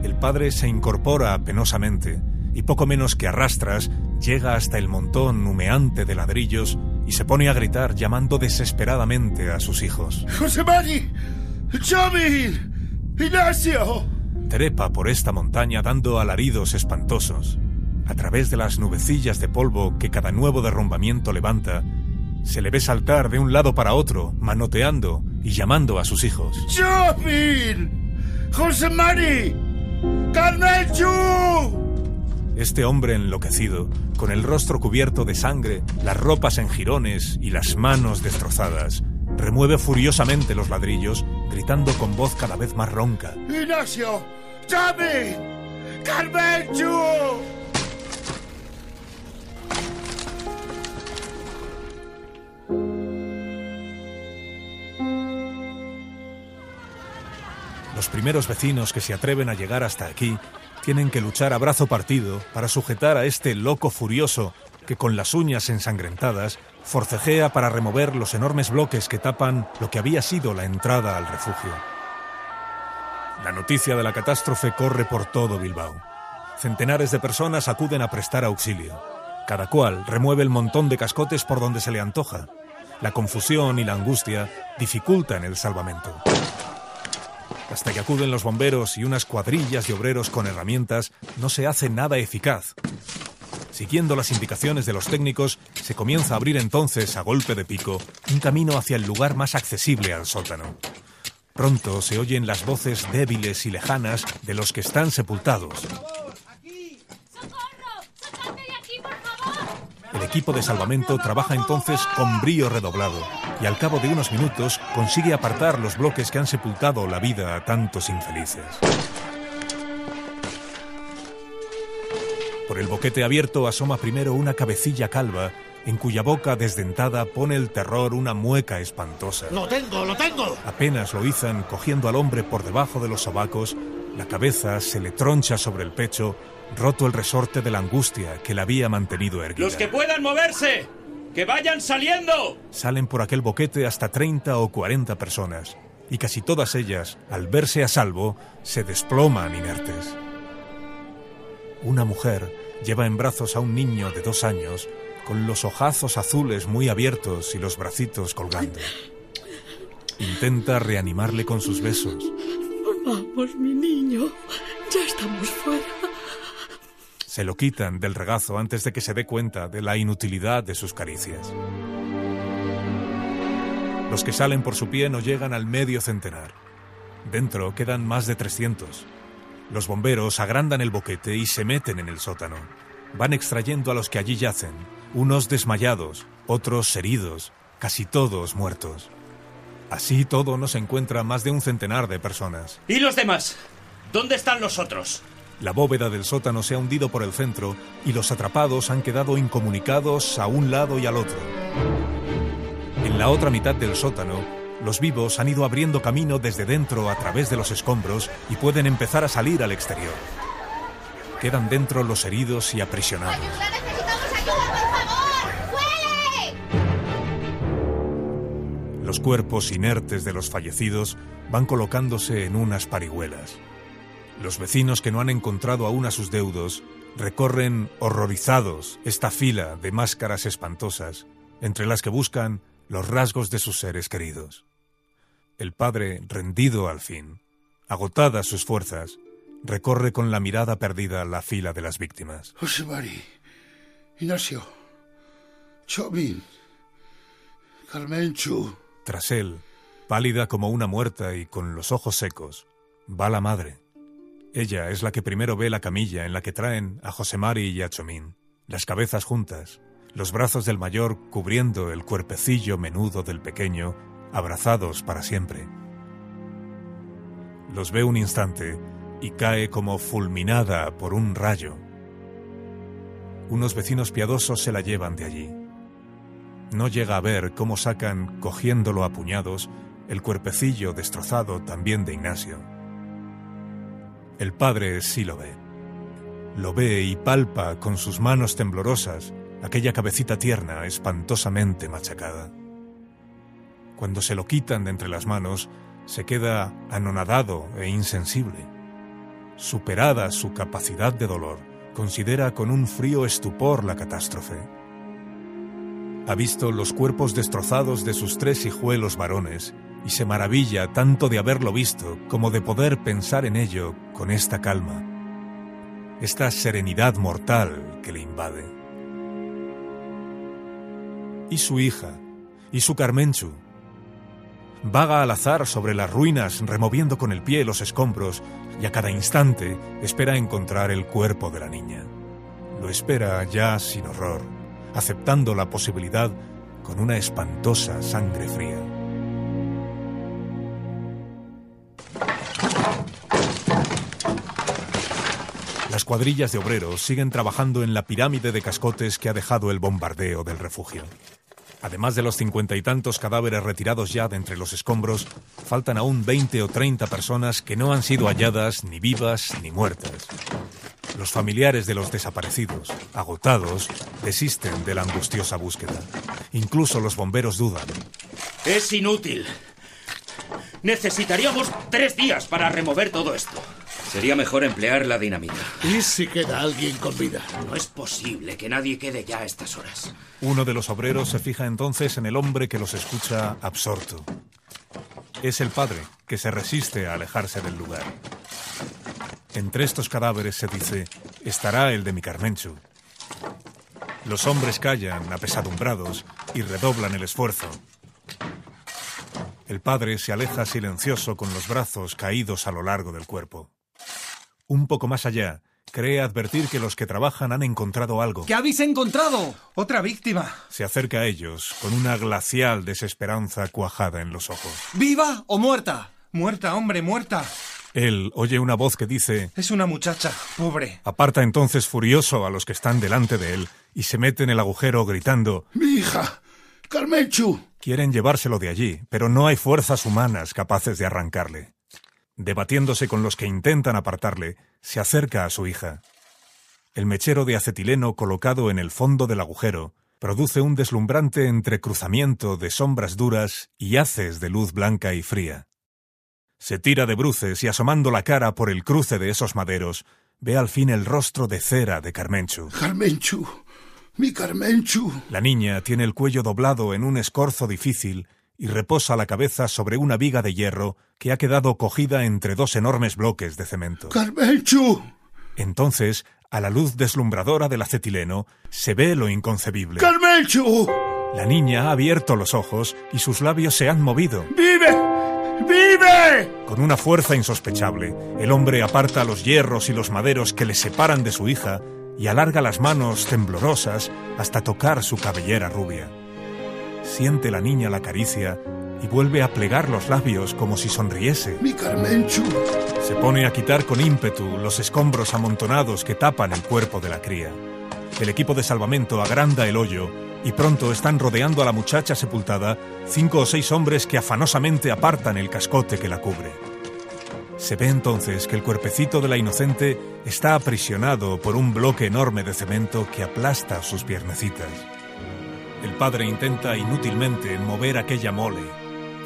el padre se incorpora penosamente y poco menos que arrastras llega hasta el montón humeante de ladrillos y se pone a gritar llamando desesperadamente a sus hijos. ¡José Mari! ¡Ignacio! Trepa por esta montaña dando alaridos espantosos. A través de las nubecillas de polvo que cada nuevo derrumbamiento levanta, se le ve saltar de un lado para otro, manoteando y llamando a sus hijos. ¡Chopin! ¡José Mari! ¡Carmelchu! Este hombre enloquecido, con el rostro cubierto de sangre, las ropas en jirones y las manos destrozadas, remueve furiosamente los ladrillos, gritando con voz cada vez más ronca. ¡Ignacio! ¡Chami! ¡Carmelchu! Los primeros vecinos que se atreven a llegar hasta aquí tienen que luchar a brazo partido para sujetar a este loco furioso que con las uñas ensangrentadas forcejea para remover los enormes bloques que tapan lo que había sido la entrada al refugio. La noticia de la catástrofe corre por todo Bilbao. Centenares de personas acuden a prestar auxilio. Cada cual remueve el montón de cascotes por donde se le antoja. La confusión y la angustia dificultan el salvamento. Hasta que acuden los bomberos y unas cuadrillas de obreros con herramientas, no se hace nada eficaz. Siguiendo las indicaciones de los técnicos, se comienza a abrir entonces, a golpe de pico, un camino hacia el lugar más accesible al sótano. Pronto se oyen las voces débiles y lejanas de los que están sepultados. El equipo de salvamento trabaja entonces con brío redoblado y al cabo de unos minutos consigue apartar los bloques que han sepultado la vida a tantos infelices. Por el boquete abierto asoma primero una cabecilla calva en cuya boca desdentada pone el terror una mueca espantosa. ¡Lo tengo, lo tengo! Apenas lo izan cogiendo al hombre por debajo de los sobacos, la cabeza se le troncha sobre el pecho, roto el resorte de la angustia que la había mantenido erguida. ¡Los que puedan moverse! ¡Que vayan saliendo! Salen por aquel boquete hasta 30 o 40 personas, y casi todas ellas, al verse a salvo, se desploman inertes. Una mujer lleva en brazos a un niño de dos años con los ojazos azules muy abiertos y los bracitos colgando. Intenta reanimarle con sus besos. Vamos, mi niño. Ya estamos fuera. Se lo quitan del regazo antes de que se dé cuenta de la inutilidad de sus caricias. Los que salen por su pie no llegan al medio centenar. Dentro quedan más de 300. Los bomberos agrandan el boquete y se meten en el sótano. Van extrayendo a los que allí yacen, unos desmayados, otros heridos, casi todos muertos. Así todo no se encuentra más de un centenar de personas. ¿Y los demás? ¿Dónde están los otros? La bóveda del sótano se ha hundido por el centro y los atrapados han quedado incomunicados a un lado y al otro. En la otra mitad del sótano, los vivos han ido abriendo camino desde dentro a través de los escombros y pueden empezar a salir al exterior. Quedan dentro los heridos y aprisionados. Los cuerpos inertes de los fallecidos van colocándose en unas parihuelas. Los vecinos que no han encontrado aún a sus deudos recorren horrorizados esta fila de máscaras espantosas, entre las que buscan los rasgos de sus seres queridos. El padre, rendido al fin, agotadas sus fuerzas, recorre con la mirada perdida la fila de las víctimas. José Mari, Ignacio, Carmenchu. Tras él, pálida como una muerta y con los ojos secos, va la madre. Ella es la que primero ve la camilla en la que traen a José Mari y a Chomín, las cabezas juntas, los brazos del mayor cubriendo el cuerpecillo menudo del pequeño, abrazados para siempre. Los ve un instante y cae como fulminada por un rayo. Unos vecinos piadosos se la llevan de allí. No llega a ver cómo sacan, cogiéndolo a puñados, el cuerpecillo destrozado también de Ignacio. El padre sí lo ve. Lo ve y palpa con sus manos temblorosas aquella cabecita tierna, espantosamente machacada. Cuando se lo quitan de entre las manos, se queda anonadado e insensible. Superada su capacidad de dolor, considera con un frío estupor la catástrofe. Ha visto los cuerpos destrozados de sus tres hijuelos varones y se maravilla tanto de haberlo visto como de poder pensar en ello con esta calma, esta serenidad mortal que le invade. Y su hija, y su Carmenchu, vaga al azar sobre las ruinas removiendo con el pie los escombros y a cada instante espera encontrar el cuerpo de la niña. Lo espera ya sin horror, aceptando la posibilidad con una espantosa sangre fría. Las cuadrillas de obreros siguen trabajando en la pirámide de cascotes que ha dejado el bombardeo del refugio. Además de los cincuenta y tantos cadáveres retirados ya de entre los escombros, faltan aún veinte o treinta personas que no han sido halladas ni vivas ni muertas. Los familiares de los desaparecidos, agotados, desisten de la angustiosa búsqueda. Incluso los bomberos dudan. Es inútil. Necesitaríamos tres días para remover todo esto. Sería mejor emplear la dinamita. ¿Y si queda alguien con vida? No es posible que nadie quede ya a estas horas. Uno de los obreros se fija entonces en el hombre que los escucha absorto. Es el padre, que se resiste a alejarse del lugar. Entre estos cadáveres se dice, estará el de mi Carmenchu. Los hombres callan, apesadumbrados, y redoblan el esfuerzo. El padre se aleja silencioso con los brazos caídos a lo largo del cuerpo. Un poco más allá, cree advertir que los que trabajan han encontrado algo. ¿Qué habéis encontrado? Otra víctima. Se acerca a ellos con una glacial desesperanza cuajada en los ojos. ¿Viva o muerta? Muerta, hombre, muerta. Él oye una voz que dice... Es una muchacha, pobre. Aparta entonces furioso a los que están delante de él y se mete en el agujero gritando... ¡Mi hija! ¡Carmenchu! Quieren llevárselo de allí, pero no hay fuerzas humanas capaces de arrancarle. Debatiéndose con los que intentan apartarle, se acerca a su hija. El mechero de acetileno colocado en el fondo del agujero produce un deslumbrante entrecruzamiento de sombras duras y haces de luz blanca y fría. Se tira de bruces y asomando la cara por el cruce de esos maderos, ve al fin el rostro de cera de Carmenchu. Carmenchu, mi Carmenchu. La niña tiene el cuello doblado en un escorzo difícil y reposa la cabeza sobre una viga de hierro que ha quedado cogida entre dos enormes bloques de cemento. ¡Carmenchu! Entonces, a la luz deslumbradora del acetileno, se ve lo inconcebible. ¡Carmenchu! La niña ha abierto los ojos y sus labios se han movido. ¡Vive! ¡Vive! Con una fuerza insospechable, el hombre aparta los hierros y los maderos que le separan de su hija y alarga las manos temblorosas hasta tocar su cabellera rubia. Siente la niña la caricia y vuelve a plegar los labios como si sonriese. ¡Mi Carmenchu! Se pone a quitar con ímpetu los escombros amontonados que tapan el cuerpo de la cría. El equipo de salvamento agranda el hoyo y pronto están rodeando a la muchacha sepultada cinco o seis hombres que afanosamente apartan el cascote que la cubre. Se ve entonces que el cuerpecito de la inocente está aprisionado por un bloque enorme de cemento que aplasta sus piernecitas. El padre intenta inútilmente mover aquella mole.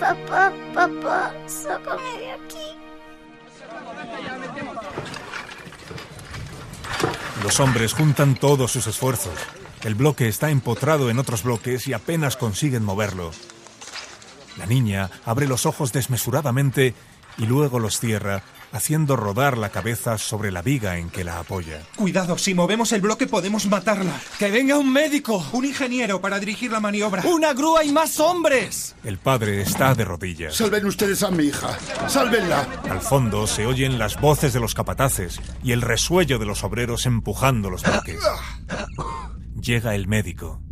Papá, papá, sácame de aquí. Los hombres juntan todos sus esfuerzos. El bloque está empotrado en otros bloques y apenas consiguen moverlo. La niña abre los ojos desmesuradamente y luego los cierra, haciendo rodar la cabeza sobre la viga en que la apoya. Cuidado, si movemos el bloque podemos matarla. ¡Que venga un médico! Un ingeniero para dirigir la maniobra. ¡Una grúa y más hombres! El padre está de rodillas. Salven ustedes a mi hija. Sálvenla. Al fondo se oyen las voces de los capataces y el resuello de los obreros empujando los bloques. Llega el médico.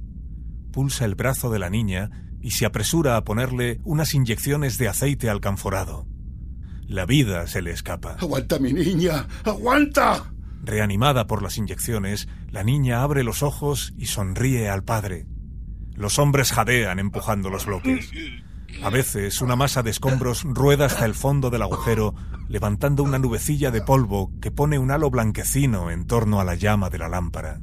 Pulsa el brazo de la niña y se apresura a ponerle unas inyecciones de aceite alcanforado. La vida se le escapa. ¡Aguanta, mi niña! ¡Aguanta! Reanimada por las inyecciones, la niña abre los ojos y sonríe al padre. Los hombres jadean empujando los bloques. A veces una masa de escombros rueda hasta el fondo del agujero, levantando una nubecilla de polvo que pone un halo blanquecino en torno a la llama de la lámpara.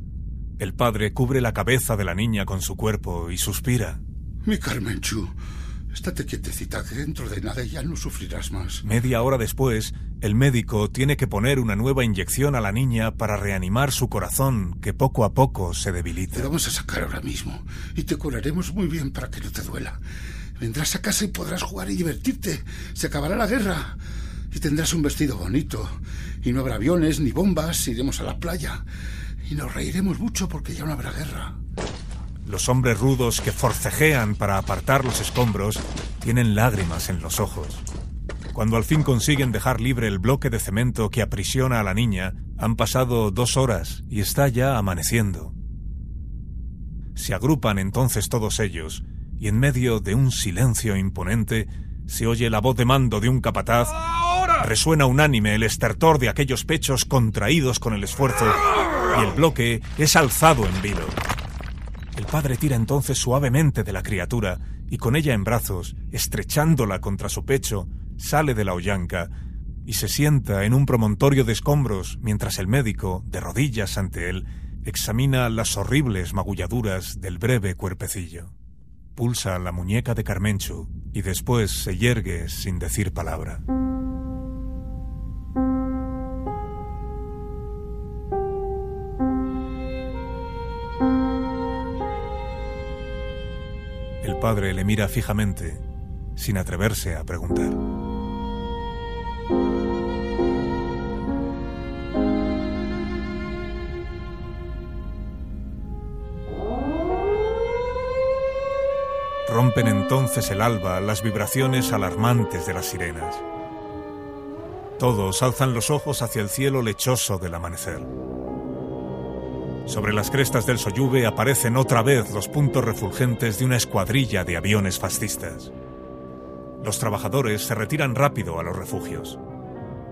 El padre cubre la cabeza de la niña con su cuerpo y suspira. Mi Carmenchu, estate quietecita, que dentro de nada ya no sufrirás más. Media hora después, el médico tiene que poner una nueva inyección a la niña para reanimar su corazón, que poco a poco se debilita. Te vamos a sacar ahora mismo y te curaremos muy bien para que no te duela. Vendrás a casa y podrás jugar y divertirte. Se acabará la guerra y tendrás un vestido bonito. Y no habrá aviones ni bombas. Iremos a la playa y nos reiremos mucho porque ya no habrá guerra. Los hombres rudos que forcejean para apartar los escombros tienen lágrimas en los ojos. Cuando al fin consiguen dejar libre el bloque de cemento que aprisiona a la niña, han pasado dos horas y está ya amaneciendo. Se agrupan entonces todos ellos, y en medio de un silencio imponente se oye la voz de mando de un capataz, resuena unánime el estertor de aquellos pechos contraídos con el esfuerzo, y el bloque es alzado en vilo. El padre tira entonces suavemente de la criatura y con ella en brazos, estrechándola contra su pecho, sale de la hollanca y se sienta en un promontorio de escombros mientras el médico, de rodillas ante él, examina las horribles magulladuras del breve cuerpecillo. Pulsa la muñeca de Carmenchu y después se yergue sin decir palabra. Padre le mira fijamente, sin atreverse a preguntar. Rompen entonces el alba las vibraciones alarmantes de las sirenas. Todos alzan los ojos hacia el cielo lechoso del amanecer. Sobre las crestas del Soyuve aparecen otra vez los puntos refulgentes de una escuadrilla de aviones fascistas. Los trabajadores se retiran rápido a los refugios.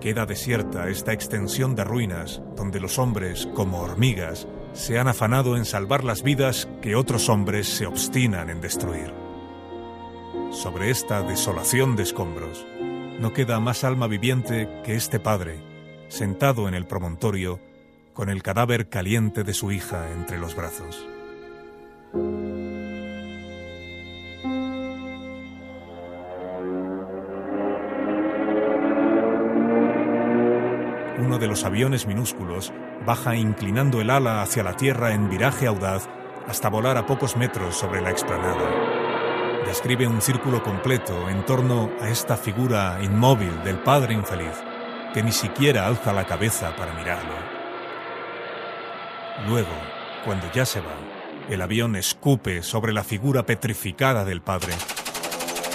Queda desierta esta extensión de ruinas donde los hombres, como hormigas, se han afanado en salvar las vidas que otros hombres se obstinan en destruir. Sobre esta desolación de escombros, no queda más alma viviente que este padre, sentado en el promontorio, con el cadáver caliente de su hija entre los brazos. Uno de los aviones minúsculos baja inclinando el ala hacia la tierra en viraje audaz hasta volar a pocos metros sobre la explanada. Describe un círculo completo en torno a esta figura inmóvil del padre infeliz, que ni siquiera alza la cabeza para mirarlo. Luego, cuando ya se va, el avión escupe sobre la figura petrificada del padre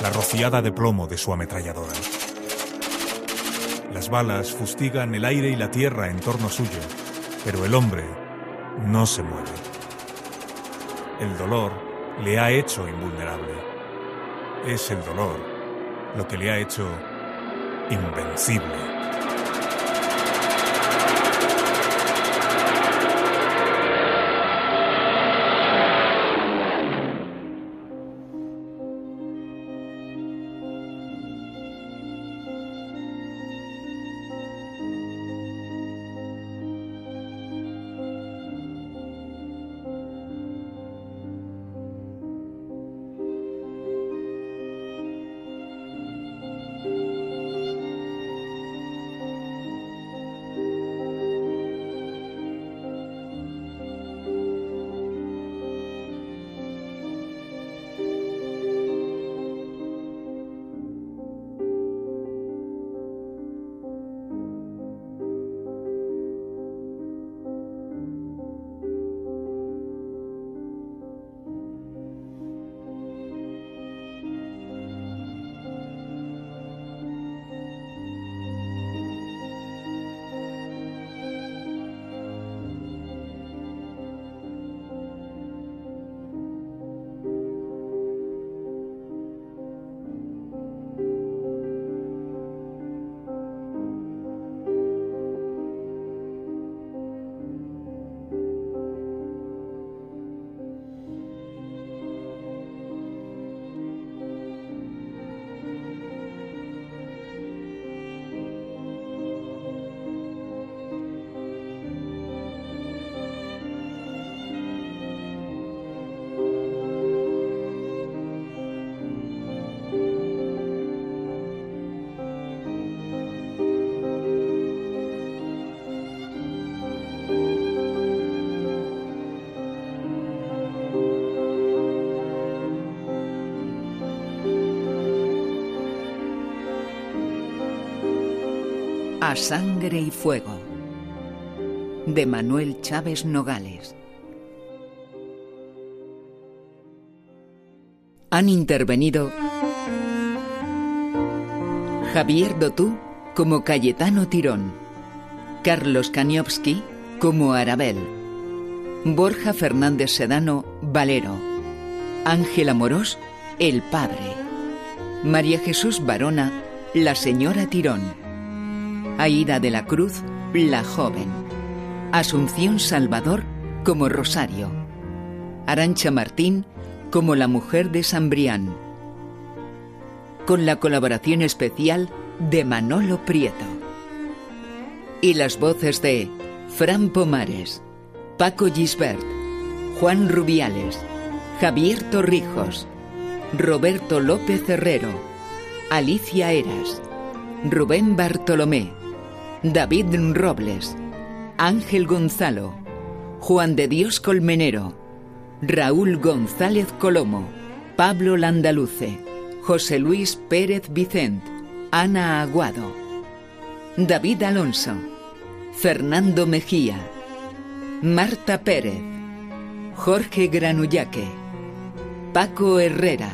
la rociada de plomo de su ametralladora. Las balas fustigan el aire y la tierra en torno suyo, pero el hombre no se mueve. El dolor le ha hecho invulnerable. Es el dolor lo que le ha hecho invencible. Sangre y fuego. De Manuel Chávez Nogales. Han intervenido Javier Dotú como Cayetano Tirón, Carlos Kaniowski como Arabel, Borja Fernández Sedano Valero, Ángela Morós el padre, María Jesús Barona la señora Tirón. Aida de la Cruz, la joven. Asunción Salvador como Rosario. Arancha Martín como la mujer de San Brián. Con la colaboración especial de Manolo Prieto. Y las voces de Fran Pomares, Paco Gisbert, Juan Rubiales, Javier Torrijos, Roberto López Herrero, Alicia Eras, Rubén Bartolomé, David Robles, Ángel Gonzalo, Juan de Dios Colmenero, Raúl González Colomo, Pablo Landaluce, José Luis Pérez Vicent, Ana Aguado, David Alonso, Fernando Mejía, Marta Pérez, Jorge Granullaque, Paco Herrera,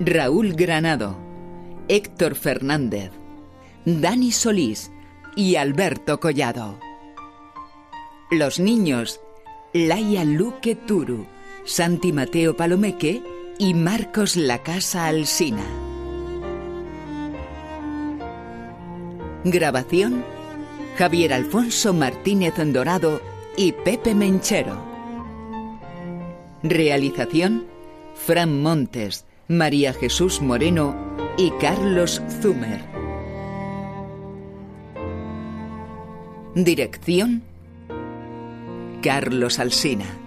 Raúl Granado, Héctor Fernández, Dani Solís y Alberto Collado. Los niños, Laia Luque Turu, Santi Mateo Palomeque y Marcos La Casa Alsina. Grabación, Javier Alfonso Martínez Dorado y Pepe Menchero. Realización, Fran Montes, María Jesús Moreno y Carlos Zumer. Dirección, Carlos Alsina.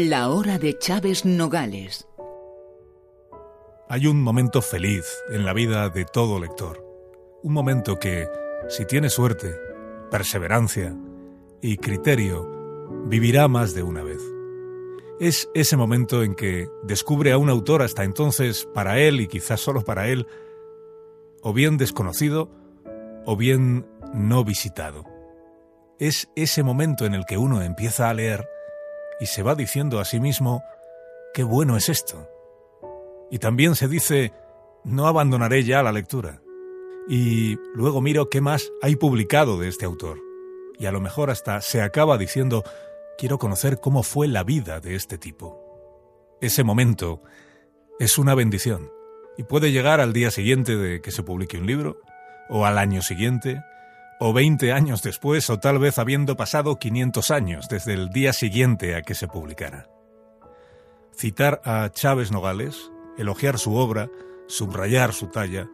La hora de Chávez Nogales. Hay un momento feliz en la vida de todo lector. Un momento que, si tiene suerte, perseverancia y criterio, vivirá más de una vez. Es ese momento en que descubre a un autor hasta entonces para él y quizás solo para él, o bien desconocido, o bien no visitado. Es ese momento en el que uno empieza a leer y se va diciendo a sí mismo, qué bueno es esto. Y también se dice, no abandonaré ya la lectura. Y luego miro qué más hay publicado de este autor. Y a lo mejor hasta se acaba diciendo, quiero conocer cómo fue la vida de este tipo. Ese momento es una bendición y puede llegar al día siguiente de que se publique un libro, o al año siguiente, o 20 años después, o tal vez habiendo pasado 500 años desde el día siguiente a que se publicara. Citar a Chávez Nogales, elogiar su obra, subrayar su talla,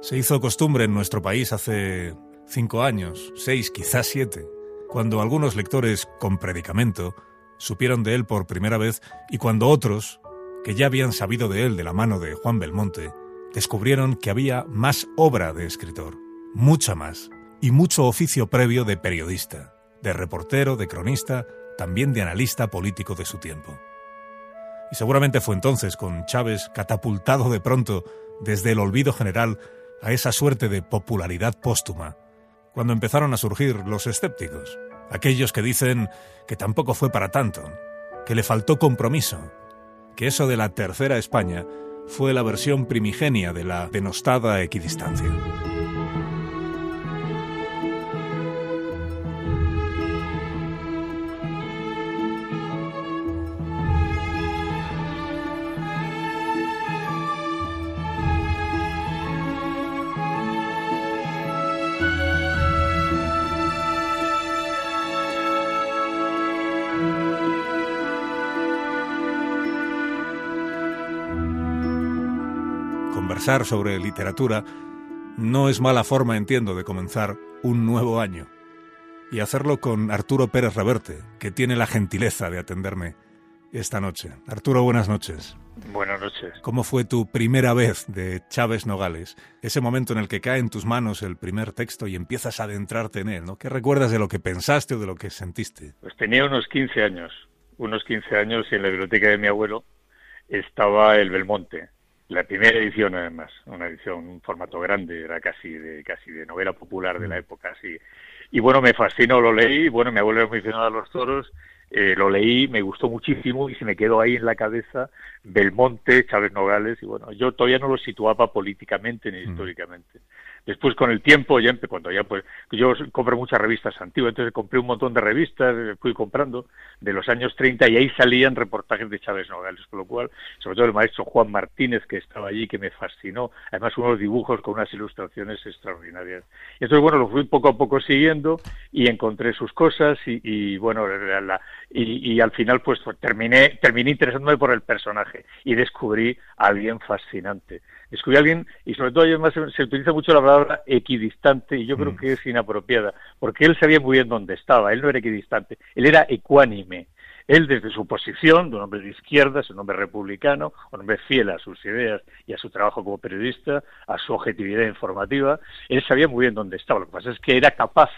se hizo costumbre en nuestro país hace cinco años, seis, quizás siete, cuando algunos lectores con predicamento supieron de él por primera vez y cuando otros, que ya habían sabido de él de la mano de Juan Belmonte, descubrieron que había más obra de escritor, mucha más, y mucho oficio previo de periodista, de reportero, de cronista, también de analista político de su tiempo. Y seguramente fue entonces, con Chávez catapultado de pronto desde el olvido general a esa suerte de popularidad póstuma, cuando empezaron a surgir los escépticos, aquellos que dicen que tampoco fue para tanto, que le faltó compromiso, que eso de la tercera España fue la versión primigenia de la denostada equidistancia. Conversar sobre literatura no es mala forma, entiendo, de comenzar un nuevo año. Y hacerlo con Arturo Pérez Reverte, que tiene la gentileza de atenderme esta noche. Arturo, buenas noches. Buenas noches. ¿Cómo fue tu primera vez de Chávez Nogales? Ese momento en el que cae en tus manos el primer texto y empiezas a adentrarte en él, ¿no? ¿Qué recuerdas de lo que pensaste o de lo que sentiste? Pues tenía unos 15 años, unos 15 años y en la biblioteca de mi abuelo estaba el Belmonte, la primera edición, además, una edición, un formato grande, era casi de, casi de novela popular de la mm. época, así. Y bueno, me fascinó, lo leí, bueno, mi abuelo aficionado a los toros, eh, lo leí, me gustó muchísimo y se me quedó ahí en la cabeza Belmonte, Chávez Nogales, y bueno, yo todavía no lo situaba políticamente ni mm. Después, con el tiempo, ya cuando ya pues, yo compro muchas revistas antiguas, entonces compré un montón de revistas, eh, fui comprando de los años 30 y ahí salían reportajes de Chávez Nogales, con lo cual, sobre todo el maestro Juan Martínez, que estaba allí, que me fascinó, además unos dibujos con unas ilustraciones extraordinarias. Y entonces, bueno, lo fui poco a poco siguiendo y encontré sus cosas y, bueno, y, al final pues terminé, terminé interesándome por el personaje y descubrí a alguien fascinante descubrí a alguien, y sobre todo además se, utiliza mucho la palabra equidistante, y yo creo mm. que es inapropiada, porque él sabía muy bien dónde estaba, él no era equidistante, él era ecuánime. Él, desde su posición de un hombre de izquierda, es un hombre republicano, un hombre fiel a sus ideas y a su trabajo como periodista, a su objetividad informativa, él sabía muy bien dónde estaba. Lo que pasa es que era capaz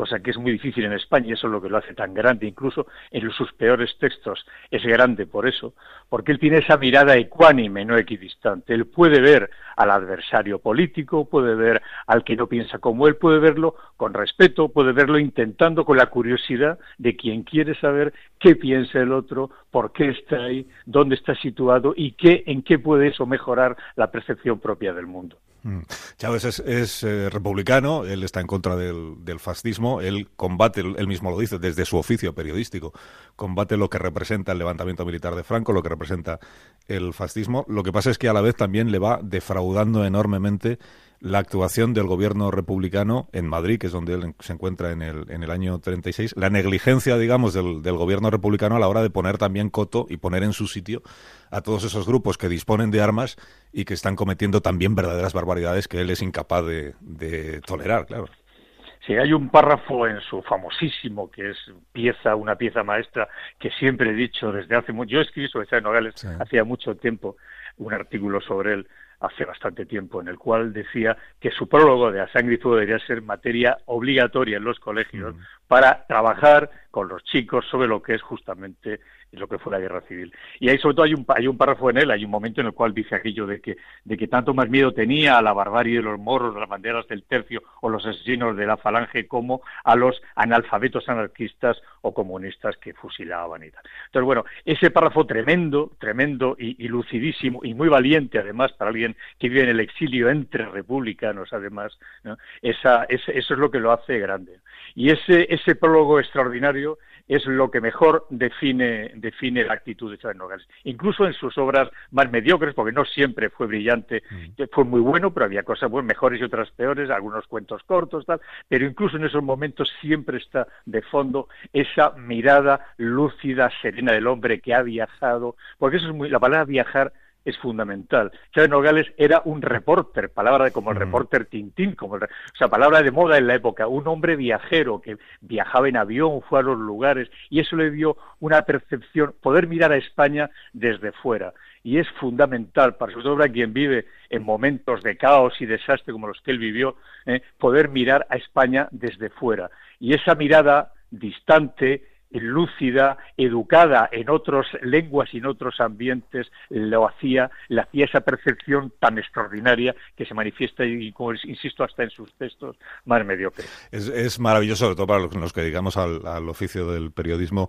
cosa que es muy difícil en España y eso es lo que lo hace tan grande, incluso en sus peores textos es grande por eso, porque él tiene esa mirada ecuánime, no equidistante. Él puede ver al adversario político, puede ver al que no piensa como él, puede verlo con respeto, puede verlo intentando con la curiosidad de quien quiere saber qué piensa el otro, por qué está ahí, dónde está situado y qué, en qué puede eso mejorar la percepción propia del mundo. Mm. Chávez es, eh, republicano, él está en contra del, fascismo, él combate, él mismo lo dice, desde su oficio periodístico, combate lo que representa el levantamiento militar de Franco, lo que representa el fascismo. Lo que pasa es que a la vez también le va defraudando enormemente la actuación del gobierno republicano en Madrid, que es donde él se encuentra en el, en el año 36, la negligencia, digamos, del, del gobierno republicano a la hora de poner también coto y poner en su sitio a todos esos grupos que disponen de armas y que están cometiendo también verdaderas barbaridades que él es incapaz de, de tolerar, claro. Sí, hay un párrafo en su famosísimo, que es pieza, una pieza maestra, que siempre he dicho desde hace mucho. Yo escribí sobre Chávez Nogales hacía mucho tiempo, un artículo sobre él hace bastante tiempo, en el cual decía que su prólogo de A Sangre y debería ser materia obligatoria en los colegios para trabajar con los chicos sobre lo que es justamente lo que fue la guerra civil. Y ahí sobre todo hay un, hay un párrafo en él, hay un momento en el cual dice aquello de que, de que tanto más miedo tenía a la barbarie de los morros, las banderas del tercio o los asesinos de la falange como a los analfabetos anarquistas o comunistas que fusilaban y tal. Entonces, bueno, ese párrafo tremendo, tremendo y, lucidísimo y muy valiente además para alguien que vive en el exilio entre republicanos además, Esa, eso es lo que lo hace grande. Y ese, ese prólogo extraordinario es lo que mejor define, define la actitud de Chávez Nogales. Incluso en sus obras más mediocres, porque no siempre fue brillante, mm. fue muy bueno, pero había cosas mejores y otras peores, algunos cuentos cortos, tal, pero incluso en esos momentos siempre está de fondo esa mirada lúcida, serena del hombre que ha viajado, porque eso es muy, la palabra viajar es fundamental. Chávez Nogales era un reporter, palabra como el mm. reporter Tintín, como o sea, palabra de moda en la época, un hombre viajero que viajaba en avión, fue a los lugares, y eso le dio una percepción, poder mirar a España desde fuera. Y es fundamental, para sobre todo para quien vive en momentos de caos y desastre como los que él vivió, eh, poder mirar a España desde fuera. Y esa mirada distante, lúcida, educada en otras lenguas y en otros ambientes, lo hacía, le hacía esa percepción tan extraordinaria que se manifiesta, y como insisto, hasta en sus textos más mediocres. Es, maravilloso, sobre todo para los que dedicamos al, al oficio del periodismo,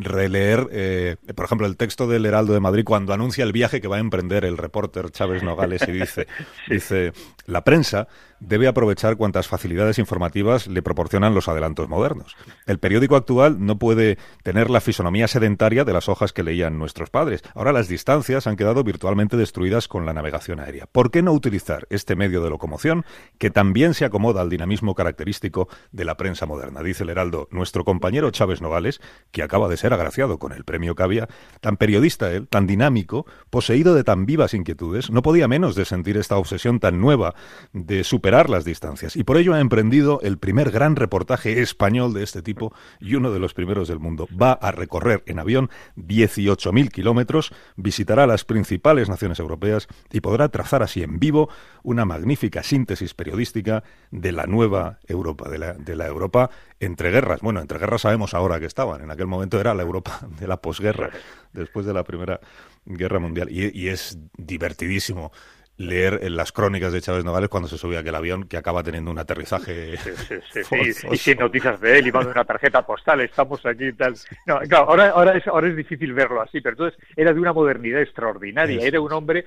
releer, eh, por ejemplo, el texto del Heraldo de Madrid cuando anuncia el viaje que va a emprender el reporter Chávez Nogales y dice, [laughs] dice, la prensa debe aprovechar cuantas facilidades informativas le proporcionan los adelantos modernos. El periódico actual no puede tener la fisonomía sedentaria de las hojas que leían nuestros padres. Ahora las distancias han quedado virtualmente destruidas con la navegación aérea. ¿Por qué no utilizar este medio de locomoción que también se acomoda al dinamismo característico de la prensa moderna? Dice el Heraldo, nuestro compañero Chávez Nogales, que acaba de ser agraciado con el premio Cavia, tan periodista él, tan dinámico, poseído de tan vivas inquietudes, no podía menos de sentir esta obsesión tan nueva de superar las distancias. Y por ello ha emprendido el primer gran reportaje español de este tipo y uno de los primeros del mundo. Va a recorrer en avión 18.000 kilómetros, visitará las principales naciones europeas y podrá trazar así en vivo una magnífica síntesis periodística de la nueva Europa, de la, de la Europa entre guerras. Bueno, entre guerras sabemos ahora que estaban. En aquel momento era la Europa de la posguerra, después de la Primera Guerra Mundial. Y, y es divertidísimo leer en las crónicas de Chávez Nogales cuando se subía aquel avión que acaba teniendo un aterrizaje. y sin noticias de él y manda una tarjeta postal, estamos aquí y tal. No, claro, ahora, ahora, es, ahora es difícil verlo así, pero entonces era de una modernidad extraordinaria. Era un hombre,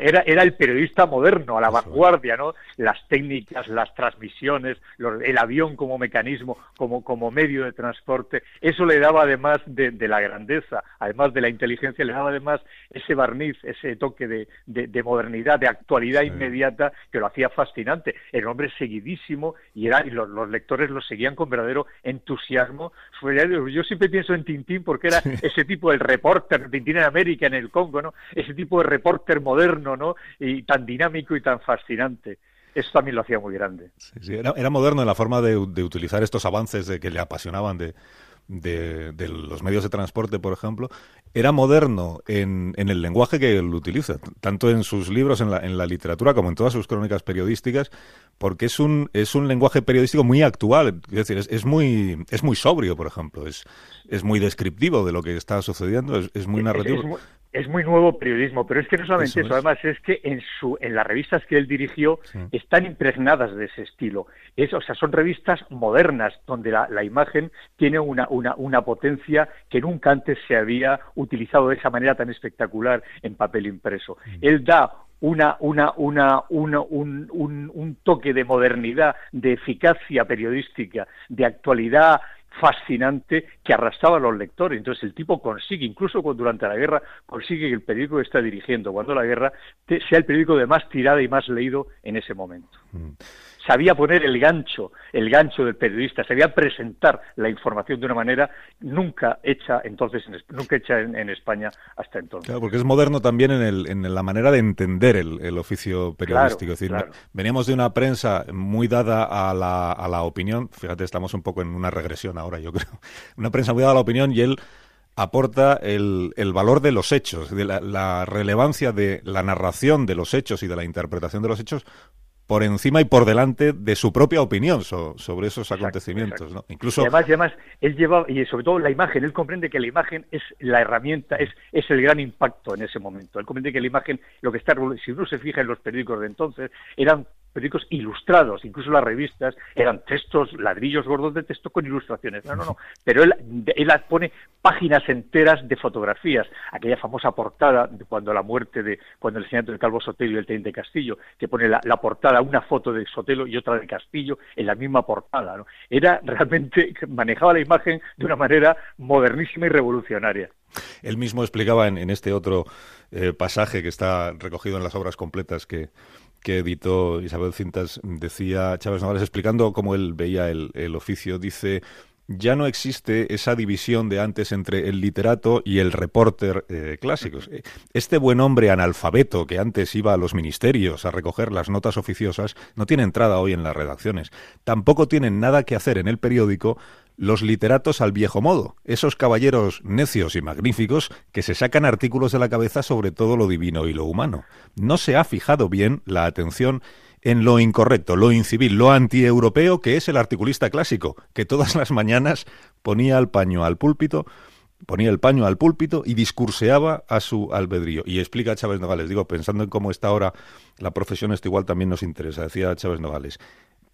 era, era el periodista moderno, a la vanguardia, ¿no? Las técnicas, las transmisiones, el avión como mecanismo, como, como medio de transporte, eso le daba además de, la grandeza, además de la inteligencia, le daba además ese barniz, ese toque de, de modernidad de actualidad inmediata que lo hacía fascinante. El hombre seguidísimo y, era, y los, lectores lo seguían con verdadero entusiasmo. Yo siempre pienso en Tintín porque era [laughs] ese tipo de reporter, Tintín en América, en el Congo, ¿no? Ese tipo de reporter moderno, ¿no? Y tan dinámico y tan fascinante eso también lo hacía muy grande. era, moderno en la forma de, utilizar estos avances de que le apasionaban de, de, de los medios de transporte, por ejemplo, era moderno en, en, el lenguaje que él utiliza, tanto en sus libros, en la, en la literatura, como en todas sus crónicas periodísticas, porque es un, es un lenguaje periodístico muy actual, es decir, es, es muy, es muy sobrio, por ejemplo, es, es muy descriptivo de lo que está sucediendo, es, es muy narrativo. Es, es, muy, nuevo periodismo, pero es que no solamente eso, eso además es que en, su, en las revistas que él dirigió sí. están impregnadas de ese estilo. Es, o sea, son revistas modernas, donde la, la imagen tiene una, una, una potencia que nunca antes se había utilizado de esa manera tan espectacular en papel impreso. Mm. Él da una, una, una, una un, un, un, toque de modernidad, de eficacia periodística, de actualidad fascinante que arrastraba a los lectores. Entonces el tipo consigue, incluso durante la guerra, consigue que el periódico que está dirigiendo, cuando la guerra, sea el periódico de más tirada y más leído en ese momento. Mm sabía poner el gancho, el gancho del periodista, sabía presentar la información de una manera nunca hecha entonces, en, nunca hecha en, en, España hasta entonces. Claro, porque es moderno también en, el, en la manera de entender el, el oficio periodístico. Claro, es decir, claro. veníamos de una prensa muy dada a la, a la opinión, fíjate, estamos un poco en una regresión ahora, yo creo, [laughs] una prensa muy dada a la opinión y él aporta el, el, valor de los hechos, de la, la, relevancia de la narración de los hechos y de la interpretación de los hechos por encima y por delante de su propia opinión so, sobre esos exacto, acontecimientos, exacto. ¿no? Incluso y además, y además él lleva y sobre todo la imagen, él comprende que la imagen es la herramienta, es es el gran impacto en ese momento. Él comprende que la imagen, lo que está si uno se fija en los periódicos de entonces, eran periódicos ilustrados, incluso las revistas eran textos, ladrillos gordos de texto con ilustraciones. No, no, no. Pero él, él pone páginas enteras de fotografías. Aquella famosa portada de cuando la muerte de, cuando el señor del Calvo Sotelo y el teniente Castillo, que pone la, la, portada, una foto de Sotelo y otra de Castillo en la misma portada. ¿no? Era realmente, manejaba la imagen de una manera modernísima y revolucionaria. Él mismo explicaba en, en este otro eh, pasaje que está recogido en las obras completas que, que editó Isabel Cintas, decía Chávez Nogales explicando cómo él veía el, el oficio, dice ya no existe esa división de antes entre el literato y el reporter eh, clásicos. Este buen hombre analfabeto que antes iba a los ministerios a recoger las notas oficiosas no tiene entrada hoy en las redacciones. Tampoco tienen nada que hacer en el periódico los literatos al viejo modo, esos caballeros necios y magníficos que se sacan artículos de la cabeza sobre todo lo divino y lo humano. No se ha fijado bien la atención en lo incorrecto, lo incivil, lo antieuropeo que es el articulista clásico, que todas las mañanas ponía el paño al púlpito, ponía el paño al púlpito y discurseaba a su albedrío. Y explica Chávez Nogales, digo, pensando en cómo está ahora la profesión, esto igual también nos interesa, decía Chávez Nogales.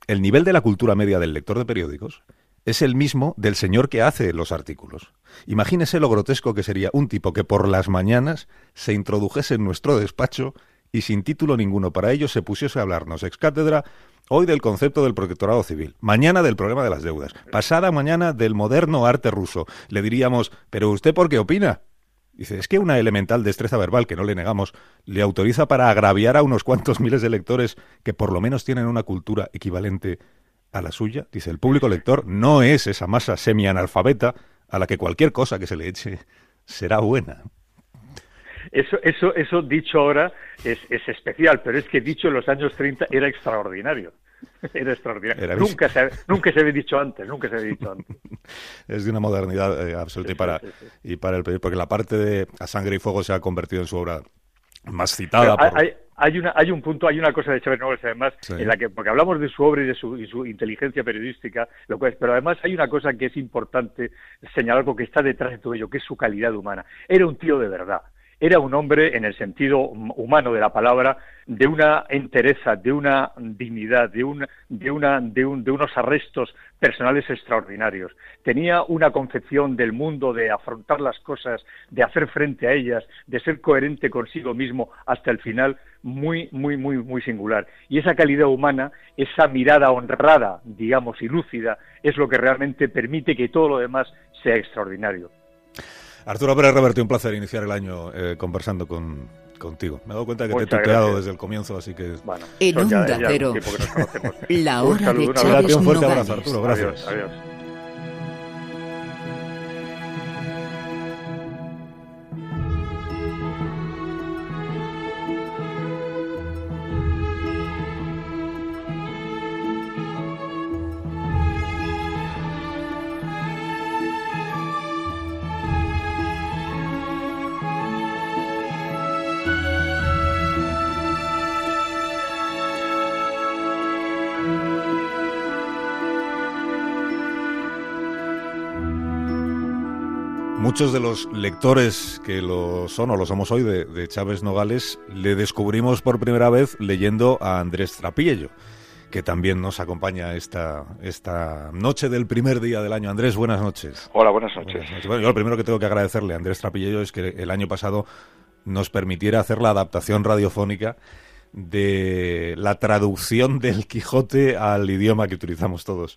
El nivel de la cultura media del lector de periódicos es el mismo del señor que hace los artículos. Imagínese lo grotesco que sería un tipo que por las mañanas se introdujese en nuestro despacho y sin título ninguno para ello se pusiese a hablarnos ex cátedra hoy del concepto del protectorado civil, mañana del problema de las deudas, pasada mañana del moderno arte ruso. Le diríamos, ¿pero usted por qué opina? Dice, es que una elemental destreza verbal, que no le negamos, le autoriza para agraviar a unos cuantos miles de lectores que por lo menos tienen una cultura equivalente a la suya. Dice, el público lector no es esa masa semi-analfabeta a la que cualquier cosa que se le eche será buena. Eso, eso, eso dicho ahora es, es, especial, pero es que dicho en los años 30 era extraordinario. [laughs] Era extraordinario. Era nunca, se, nunca se había dicho antes, nunca se había dicho antes. [laughs] es de una modernidad eh, absoluta sí, y, para, sí, sí, y para el porque la parte de A Sangre y Fuego se ha convertido en su obra más citada. Por... Hay, hay, una, hay un punto, hay una cosa de Chávez Nobles además, en la que, porque hablamos de su obra y de su, y su inteligencia periodística, lo cual, pero además hay una cosa que es importante señalar porque está detrás de todo ello, que es su calidad humana. Era un tío de verdad era un hombre, en el sentido humano de la palabra, de una entereza, de una dignidad, de, un, de, una, de, un, de unos arrestos personales extraordinarios. Tenía una concepción del mundo, de afrontar las cosas, de hacer frente a ellas, de ser coherente consigo mismo hasta el final, muy, muy, muy, muy singular. Y esa calidad humana, esa mirada honrada, digamos, y lúcida, es lo que realmente permite que todo lo demás sea extraordinario. Arturo Pérez Reverte, un placer iniciar el año eh, conversando con, contigo. Me he dado cuenta que Muchas te he tuteado desde el comienzo, así que... Bueno, en Onda Cero, la hora saludo, de Chávez Un fuerte abrazo, Arturo, gracias. Adiós, adiós. Muchos de los lectores que lo son o lo somos hoy de, de Chávez Nogales le descubrimos por primera vez leyendo a Andrés Trapillo que también nos acompaña esta, esta noche del primer día del año. Andrés, buenas noches. Hola, buenas noches. Bueno, yo lo primero que tengo que agradecerle a Andrés Trapillello es que el año pasado nos permitiera hacer la adaptación radiofónica de la traducción del Quijote al idioma que utilizamos todos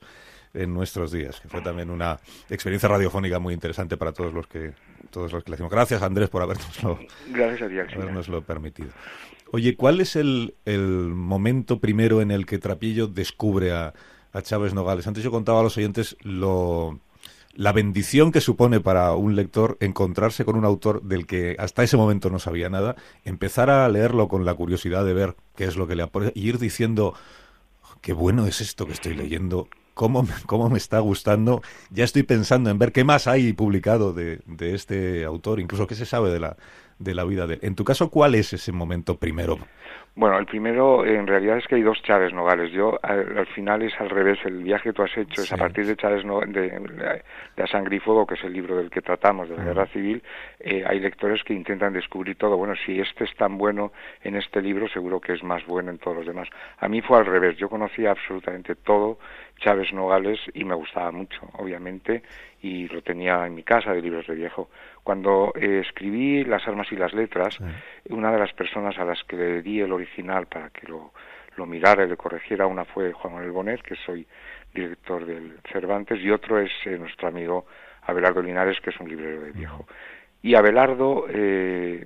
en nuestros días, que fue también una experiencia radiofónica muy interesante para todos los que todos los que le decimos. Gracias Andrés por habernoslo, Gracias permitido. Oye, ¿cuál es el, el, momento primero en el que Trapillo descubre a, a Chávez Nogales? Antes yo contaba a los oyentes lo, la bendición que supone para un lector encontrarse con un autor del que hasta ese momento no sabía nada, empezar a leerlo con la curiosidad de ver qué es lo que le aporta y ir diciendo, qué bueno es esto que estoy leyendo, cómo, cómo me está gustando, ya estoy pensando en ver qué más hay publicado de, de este autor, incluso qué se sabe de la, de la vida de él. En tu caso, ¿cuál es ese momento primero? Bueno, el primero en realidad es que hay dos Chávez Nogales. Yo al, final es al revés. El viaje que tú has hecho es a partir de Chávez no, de, de, A Sangre y Fuego, que es el libro del que tratamos, de la Guerra Civil. Eh, hay lectores que intentan descubrir todo. Bueno, si este es tan bueno en este libro, seguro que es más bueno en todos los demás. A mí fue al revés. Yo conocía absolutamente todo Chávez Nogales y me gustaba mucho, obviamente, y lo tenía en mi casa de libros de viejo. Cuando eh, escribí Las armas y las letras, una de las personas a las que le di el original para que lo, lo mirara y le corrigiera, una fue Juan Manuel Bonet, que soy director del Cervantes, y otro es eh, nuestro amigo Abelardo Linares, que es un librero de viejo. Y Abelardo eh,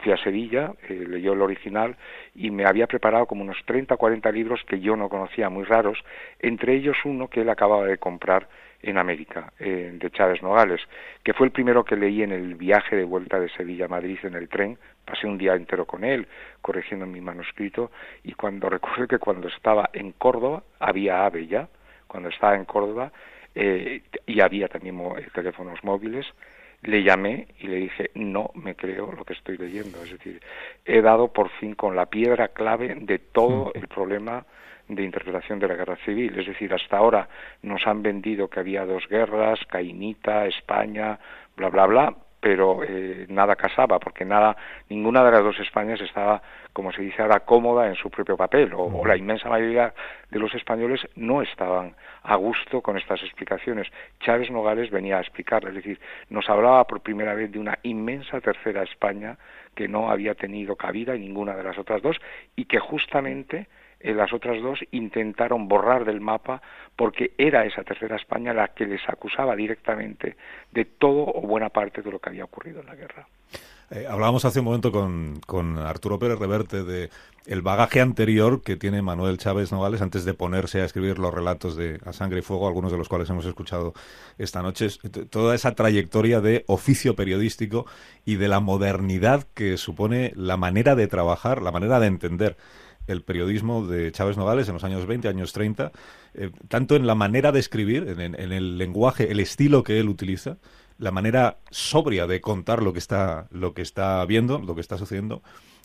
fui a Sevilla, eh, leyó el original y me había preparado como unos 30 o 40 libros que yo no conocía, muy raros, entre ellos uno que él acababa de comprar en América, eh, de Chávez Nogales, que fue el primero que leí en el viaje de vuelta de Sevilla a Madrid en el tren. Pasé un día entero con él, corrigiendo mi manuscrito, y cuando [laughs] recuerdo que cuando estaba en Córdoba, había AVE ya, cuando estaba en Córdoba, eh, y había también teléfonos móviles, le llamé y le dije, no me creo lo que estoy leyendo. Es decir, he dado por fin con la piedra clave de todo el problema de interpretación de la guerra civil. Es decir, hasta ahora nos han vendido que había dos guerras, Cainita, España, bla, bla, bla, pero eh, nada casaba, porque nada, ninguna de las dos Españas estaba, como se dice ahora, cómoda en su propio papel, o, la inmensa mayoría de los españoles no estaban a gusto con estas explicaciones. Chávez Nogales venía a explicarlas, es decir, nos hablaba por primera vez de una inmensa tercera España que no había tenido cabida en ninguna de las otras dos y que justamente las otras dos intentaron borrar del mapa porque era esa tercera España la que les acusaba directamente de todo o buena parte de lo que había ocurrido en la guerra. Eh, hablábamos hace un momento con, con, Arturo Pérez Reverte de el bagaje anterior que tiene Manuel Chávez Nogales antes de ponerse a escribir los relatos de A Sangre y Fuego, algunos de los cuales hemos escuchado esta noche. Toda esa trayectoria de oficio periodístico y de la modernidad que supone la manera de trabajar, la manera de entender el periodismo de Chávez Nogales en los años 20, años 30, eh, tanto en la manera de escribir, en, el lenguaje, el estilo que él utiliza, la manera sobria de contar lo que está, lo que está viendo, lo que está sucediendo,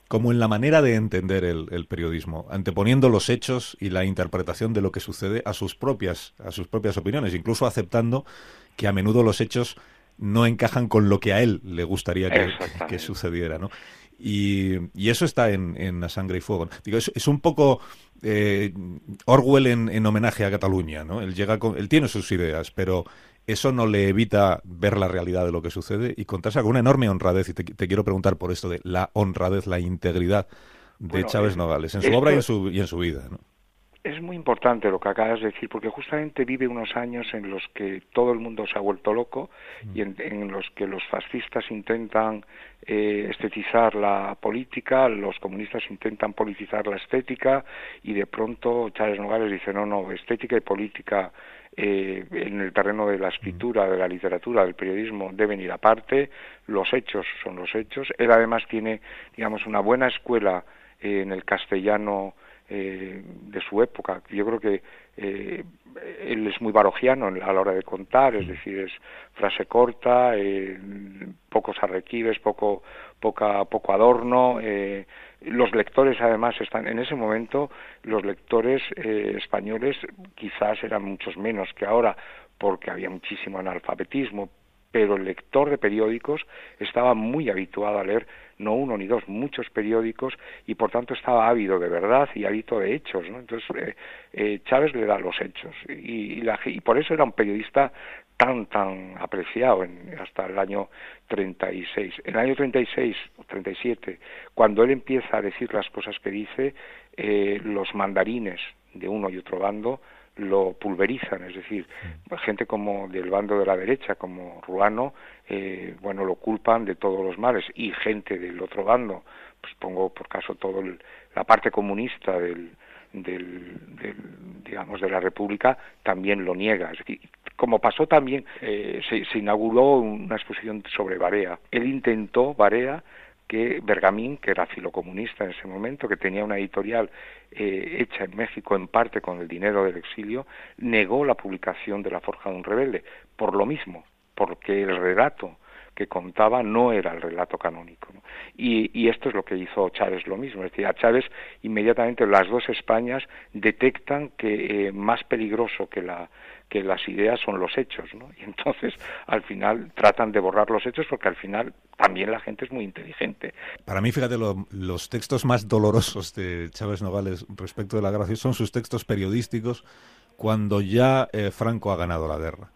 como en la manera de entender el, periodismo, anteponiendo los hechos y la interpretación de lo que sucede a sus propias, a sus propias opiniones, incluso aceptando que a menudo los hechos no encajan con lo que a él le gustaría que, que sucediera, ¿no? Y, eso está en, en La Sangre y Fuego. Digo, es, un poco eh, Orwell en, homenaje a Cataluña, ¿no? Él, llega con, él tiene sus ideas, pero eso no le evita ver la realidad de lo que sucede y contarse con una enorme honradez. Y te, quiero preguntar por esto de la honradez, la integridad de Chávez Nogales, en su obra y en su, y en su vida, ¿no? Es muy importante lo que acabas de decir, porque justamente vive unos años en los que todo el mundo se ha vuelto loco y en, los que los fascistas intentan eh, estetizar la política, los comunistas intentan politizar la estética y de pronto Chávez Nogales dice no, no, estética y política eh, en el terreno de la escritura, de la literatura, del periodismo deben ir aparte, los hechos son los hechos. Él además tiene, digamos, una buena escuela eh, en el castellano eh, de su época. Yo creo que eh, él es muy barogiano a la hora de contar, es decir, es frase corta, eh, pocos arrequibes, poco, poca, poco adorno. Eh, los lectores, además, están en ese momento, los lectores eh, españoles quizás eran muchos menos que ahora, porque había muchísimo analfabetismo, pero el lector de periódicos estaba muy habituado a leer no uno ni dos, muchos periódicos y por tanto estaba ávido de verdad y ávido de hechos. ¿no? Entonces eh, eh, Chávez le da los hechos y, y, por eso era un periodista tan tan apreciado en, hasta el año 36. En el año 36 o 37, cuando él empieza a decir las cosas que dice, eh, los mandarines de uno y otro bando lo pulverizan, es decir, gente como del bando de la derecha, como Ruano, eh, bueno, lo culpan de todos los males, y gente del otro bando, pues pongo por caso todo la parte comunista del, del, digamos de la República también lo niega. Es decir, como pasó también, eh, se, se, inauguró una exposición sobre Barea. Él intentó, Barea, que Bergamín, que era filocomunista en ese momento, que tenía una editorial eh, hecha en México en parte con el dinero del exilio, negó la publicación de La Forja de un Rebelde, por lo mismo, porque el relato que contaba no era el relato canónico. Y, esto es lo que hizo Chávez lo mismo. Es decir, a Chávez inmediatamente las dos Españas detectan que eh, más peligroso que la que las ideas son los hechos, ¿no? Y entonces, al final, tratan de borrar los hechos porque al final también la gente es muy inteligente. Para mí, fíjate, los textos más dolorosos de Chávez Nogales respecto de la gracia son sus textos periodísticos cuando ya eh, Franco ha ganado la guerra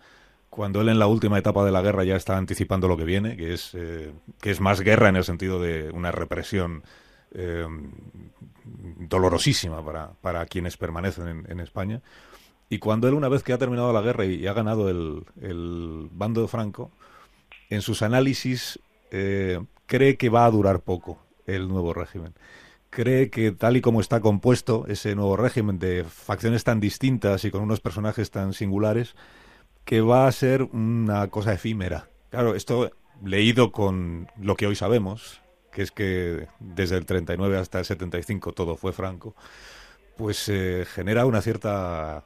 cuando él en la última etapa de la guerra ya está anticipando lo que viene, que es, eh, que es más guerra en el sentido de una represión eh, dolorosísima para, para quienes permanecen en, España. Y cuando él, una vez que ha terminado la guerra y, ha ganado el, el, bando de Franco, en sus análisis eh, cree que va a durar poco el nuevo régimen. Cree que tal y como está compuesto ese nuevo régimen de facciones tan distintas y con unos personajes tan singulares, que va a ser una cosa efímera. Claro, esto leído con lo que hoy sabemos, que es que desde el 39 hasta el 75 todo fue franco, pues eh, genera una cierta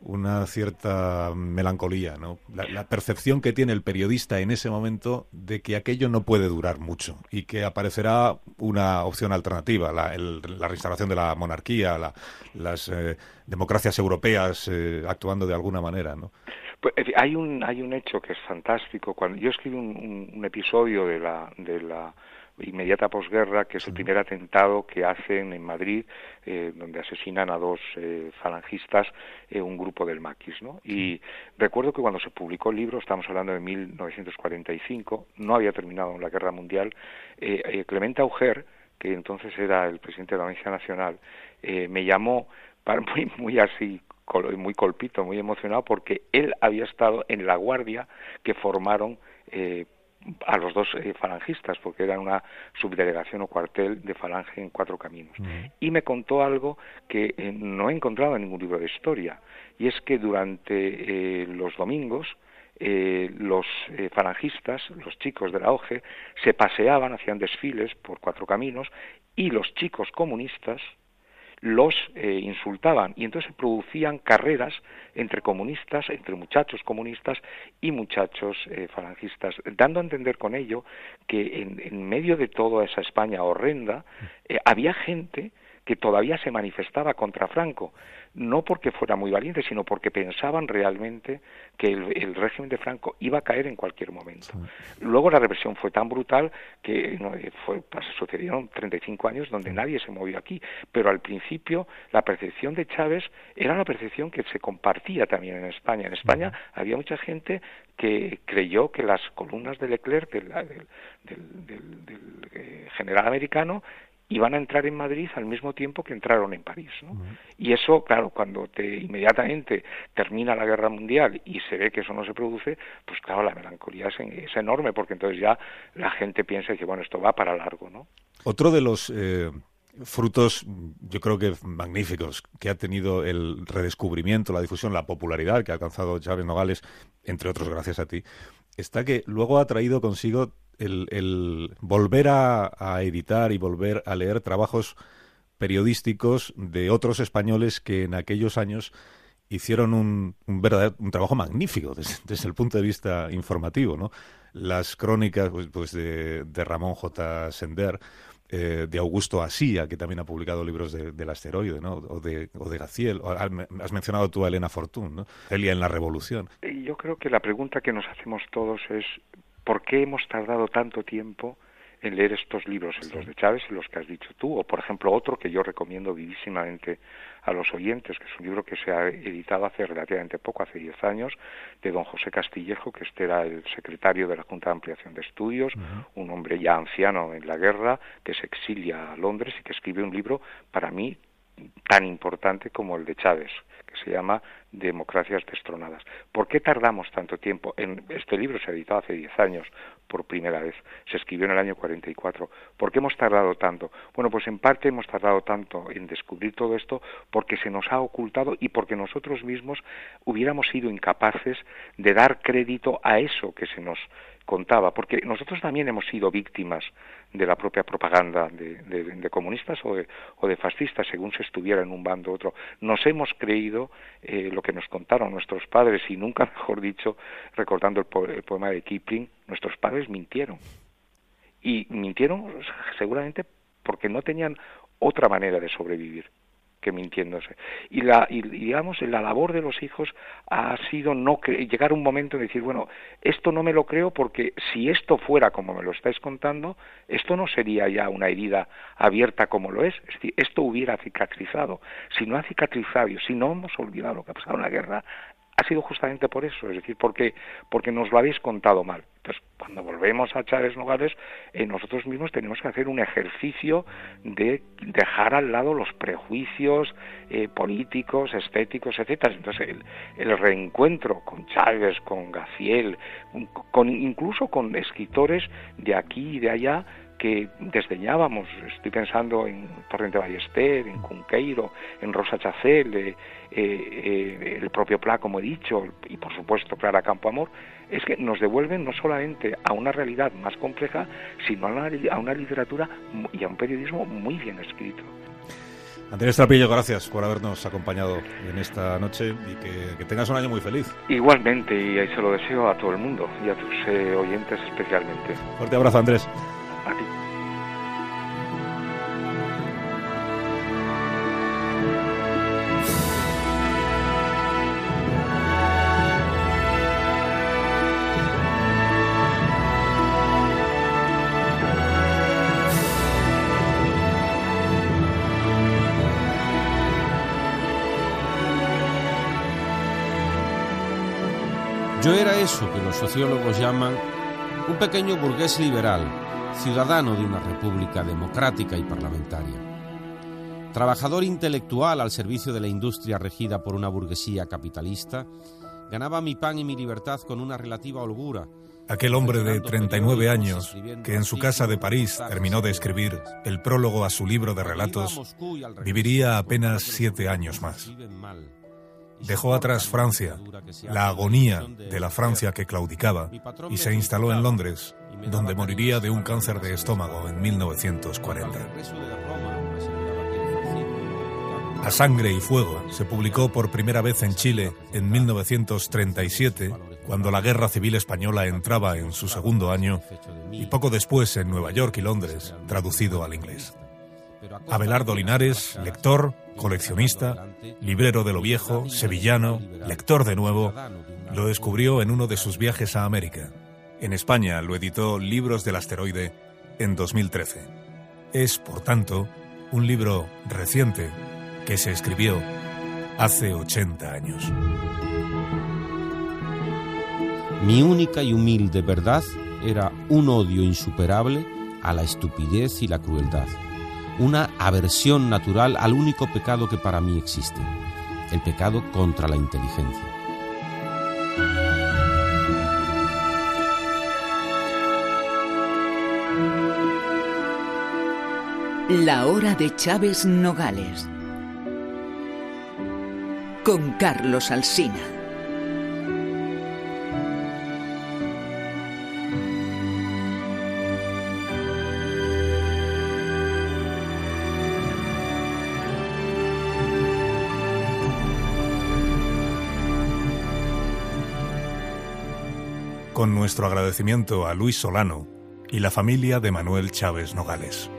una cierta melancolía, ¿no? La, percepción que tiene el periodista en ese momento de que aquello no puede durar mucho y que aparecerá una opción alternativa, la, restauración de la monarquía, las eh, democracias europeas eh, actuando de alguna manera, ¿no? Pues, hay un hay un hecho que es fantástico. Cuando yo escribí un, episodio de la de la inmediata posguerra, que es el primer atentado que hacen en Madrid, eh, donde asesinan a dos eh, falangistas, eh, un grupo del maquis, ¿no? Y recuerdo que cuando se publicó el libro, estamos hablando de 1945, no había terminado la guerra mundial, Clemente Auger, que entonces era el presidente de la Audiencia Nacional, me llamó para, [laughs] muy, muy así muy colpito, muy emocionado, porque él había estado en la guardia que formaron eh, a los dos eh, falangistas, porque era una subdelegación o cuartel de falange en cuatro caminos. Y me contó algo que eh, no he encontrado en ningún libro de historia, y es que durante los domingos, los falangistas, los chicos de la OGE, se paseaban, hacían desfiles por cuatro caminos, y los chicos comunistas, los eh, insultaban. Y entonces se producían carreras entre comunistas, entre muchachos comunistas y muchachos eh, falangistas, dando a entender con ello que en, medio de toda esa España horrenda eh, había gente que todavía se manifestaba contra Franco no porque fuera muy valiente, sino porque pensaban realmente que el, régimen de Franco iba a caer en cualquier momento. Luego la represión fue tan brutal que no, eh, fue, sucedieron 35 años donde nadie se movió aquí, pero al principio la percepción de Chávez era una percepción que se compartía también en España. En España había mucha gente que creyó que las columnas de Leclerc, del, del eh, general americano, iban a entrar en Madrid al mismo tiempo que entraron en París. ¿no? Y eso, claro, cuando te inmediatamente termina la guerra mundial y se ve que eso no se produce, pues claro, la melancolía es, enorme, porque entonces ya la gente piensa que, bueno, esto va para largo, ¿no? Otro de los eh, frutos, yo creo que magníficos, que ha tenido el redescubrimiento, la difusión, la popularidad que ha alcanzado Chávez Nogales, entre otros gracias a ti, está que luego ha traído consigo el, volver a, editar y volver a leer trabajos periodísticos de otros españoles que en aquellos años hicieron un, un, verdadero, un trabajo magnífico desde, el punto de vista informativo, ¿no? Las crónicas pues, pues de, Ramón J. Sender, eh, de Augusto Asía, que también ha publicado libros del asteroide, ¿no? O de, o de Gaciel. has mencionado tú a Elena Fortún, ¿no? Celia en la Revolución. Yo creo que la pregunta que nos hacemos todos es ¿por qué hemos tardado tanto tiempo en leer estos libros, los de Chávez y los que has dicho tú? O, por ejemplo, otro que yo recomiendo vivísimamente a los oyentes, que es un libro que se ha editado hace relativamente poco, hace 10 años, de don José Castillejo, que este era el secretario de la Junta de Ampliación de Estudios, un hombre ya anciano en la guerra, que se exilia a Londres y que escribe un libro, para mí, tan importante como el de Chávez, se llama Democracias destronadas. ¿Por qué tardamos tanto tiempo? Este libro se editó hace 10 años por primera vez, se escribió en el año 44. ¿Por qué hemos tardado tanto? Bueno, pues en parte hemos tardado tanto en descubrir todo esto porque se nos ha ocultado y porque nosotros mismos hubiéramos sido incapaces de dar crédito a eso que se nos contaba, porque nosotros también hemos sido víctimas de la propia propaganda de, comunistas o de, o de, fascistas, según se estuviera en un bando u otro. Nos hemos creído eh, lo que nos contaron nuestros padres y nunca, [laughs] mejor dicho, recordando el, el poema de Kipling, nuestros padres mintieron. Y mintieron seguramente porque no tenían otra manera de sobrevivir mintiéndose. Y, la, y digamos, la labor de los hijos ha sido no llegar a un momento de decir, bueno, esto no me lo creo porque si esto fuera como me lo estáis contando, esto no sería ya una herida abierta como lo es. Es decir, esto hubiera cicatrizado. Si no ha cicatrizado, si no hemos olvidado lo que ha pasado en la guerra, ha sido justamente por eso, es decir, porque, porque nos lo habéis contado mal. Entonces, cuando volvemos a Chávez Nogales, eh, nosotros mismos tenemos que hacer un ejercicio de dejar al lado los prejuicios eh, políticos, estéticos, etcétera. Entonces, el, el, reencuentro con Chávez, con Gaciel, con, incluso con escritores de aquí y de allá, que desdeñábamos. Estoy pensando en Torrente Ballester, en Cunqueiro, en Rosa Chacel, eh, eh, el propio Pla, como he dicho, y por supuesto Clara Campoamor, es que nos devuelven no solamente a una realidad más compleja, sino a una, a una literatura y a un periodismo muy bien escrito. Andrés Trapillo, gracias por habernos acompañado en esta noche y que, tengas un año muy feliz. Igualmente, y ahí se lo deseo a todo el mundo y a tus eh, oyentes especialmente. Fuerte abrazo, Andrés. Yo era eso que los sociólogos llaman un pequeño burgués liberal, ciudadano de una república democrática y parlamentaria. Trabajador intelectual al servicio de la industria regida por una burguesía capitalista, ganaba mi pan y mi libertad con una relativa holgura. Aquel hombre de 39 años que en su casa de París terminó de escribir el prólogo a su libro de relatos, viviría apenas siete años más. Dejó atrás Francia, la agonía de la Francia que claudicaba, y se instaló en Londres, donde moriría de un cáncer de estómago en 1940. A Sangre y Fuego se publicó por primera vez en Chile en 1937, cuando la Guerra Civil Española entraba en su segundo año, y poco después en Nueva York y Londres, traducido al inglés. Abelardo Linares, lector, coleccionista, librero de lo viejo, sevillano, lector de nuevo, lo descubrió en uno de sus viajes a América. En España lo editó Libros del Asteroide en 2013. Es, por tanto, un libro reciente que se escribió hace 80 años. Mi única y humilde verdad era un odio insuperable a la estupidez y la crueldad una aversión natural al único pecado que para mí existe, el pecado contra la inteligencia. La hora de Chávez Nogales. Con Carlos Alsina. Nuestro agradecimiento a Luis Solano y la familia de Manuel Chávez Nogales.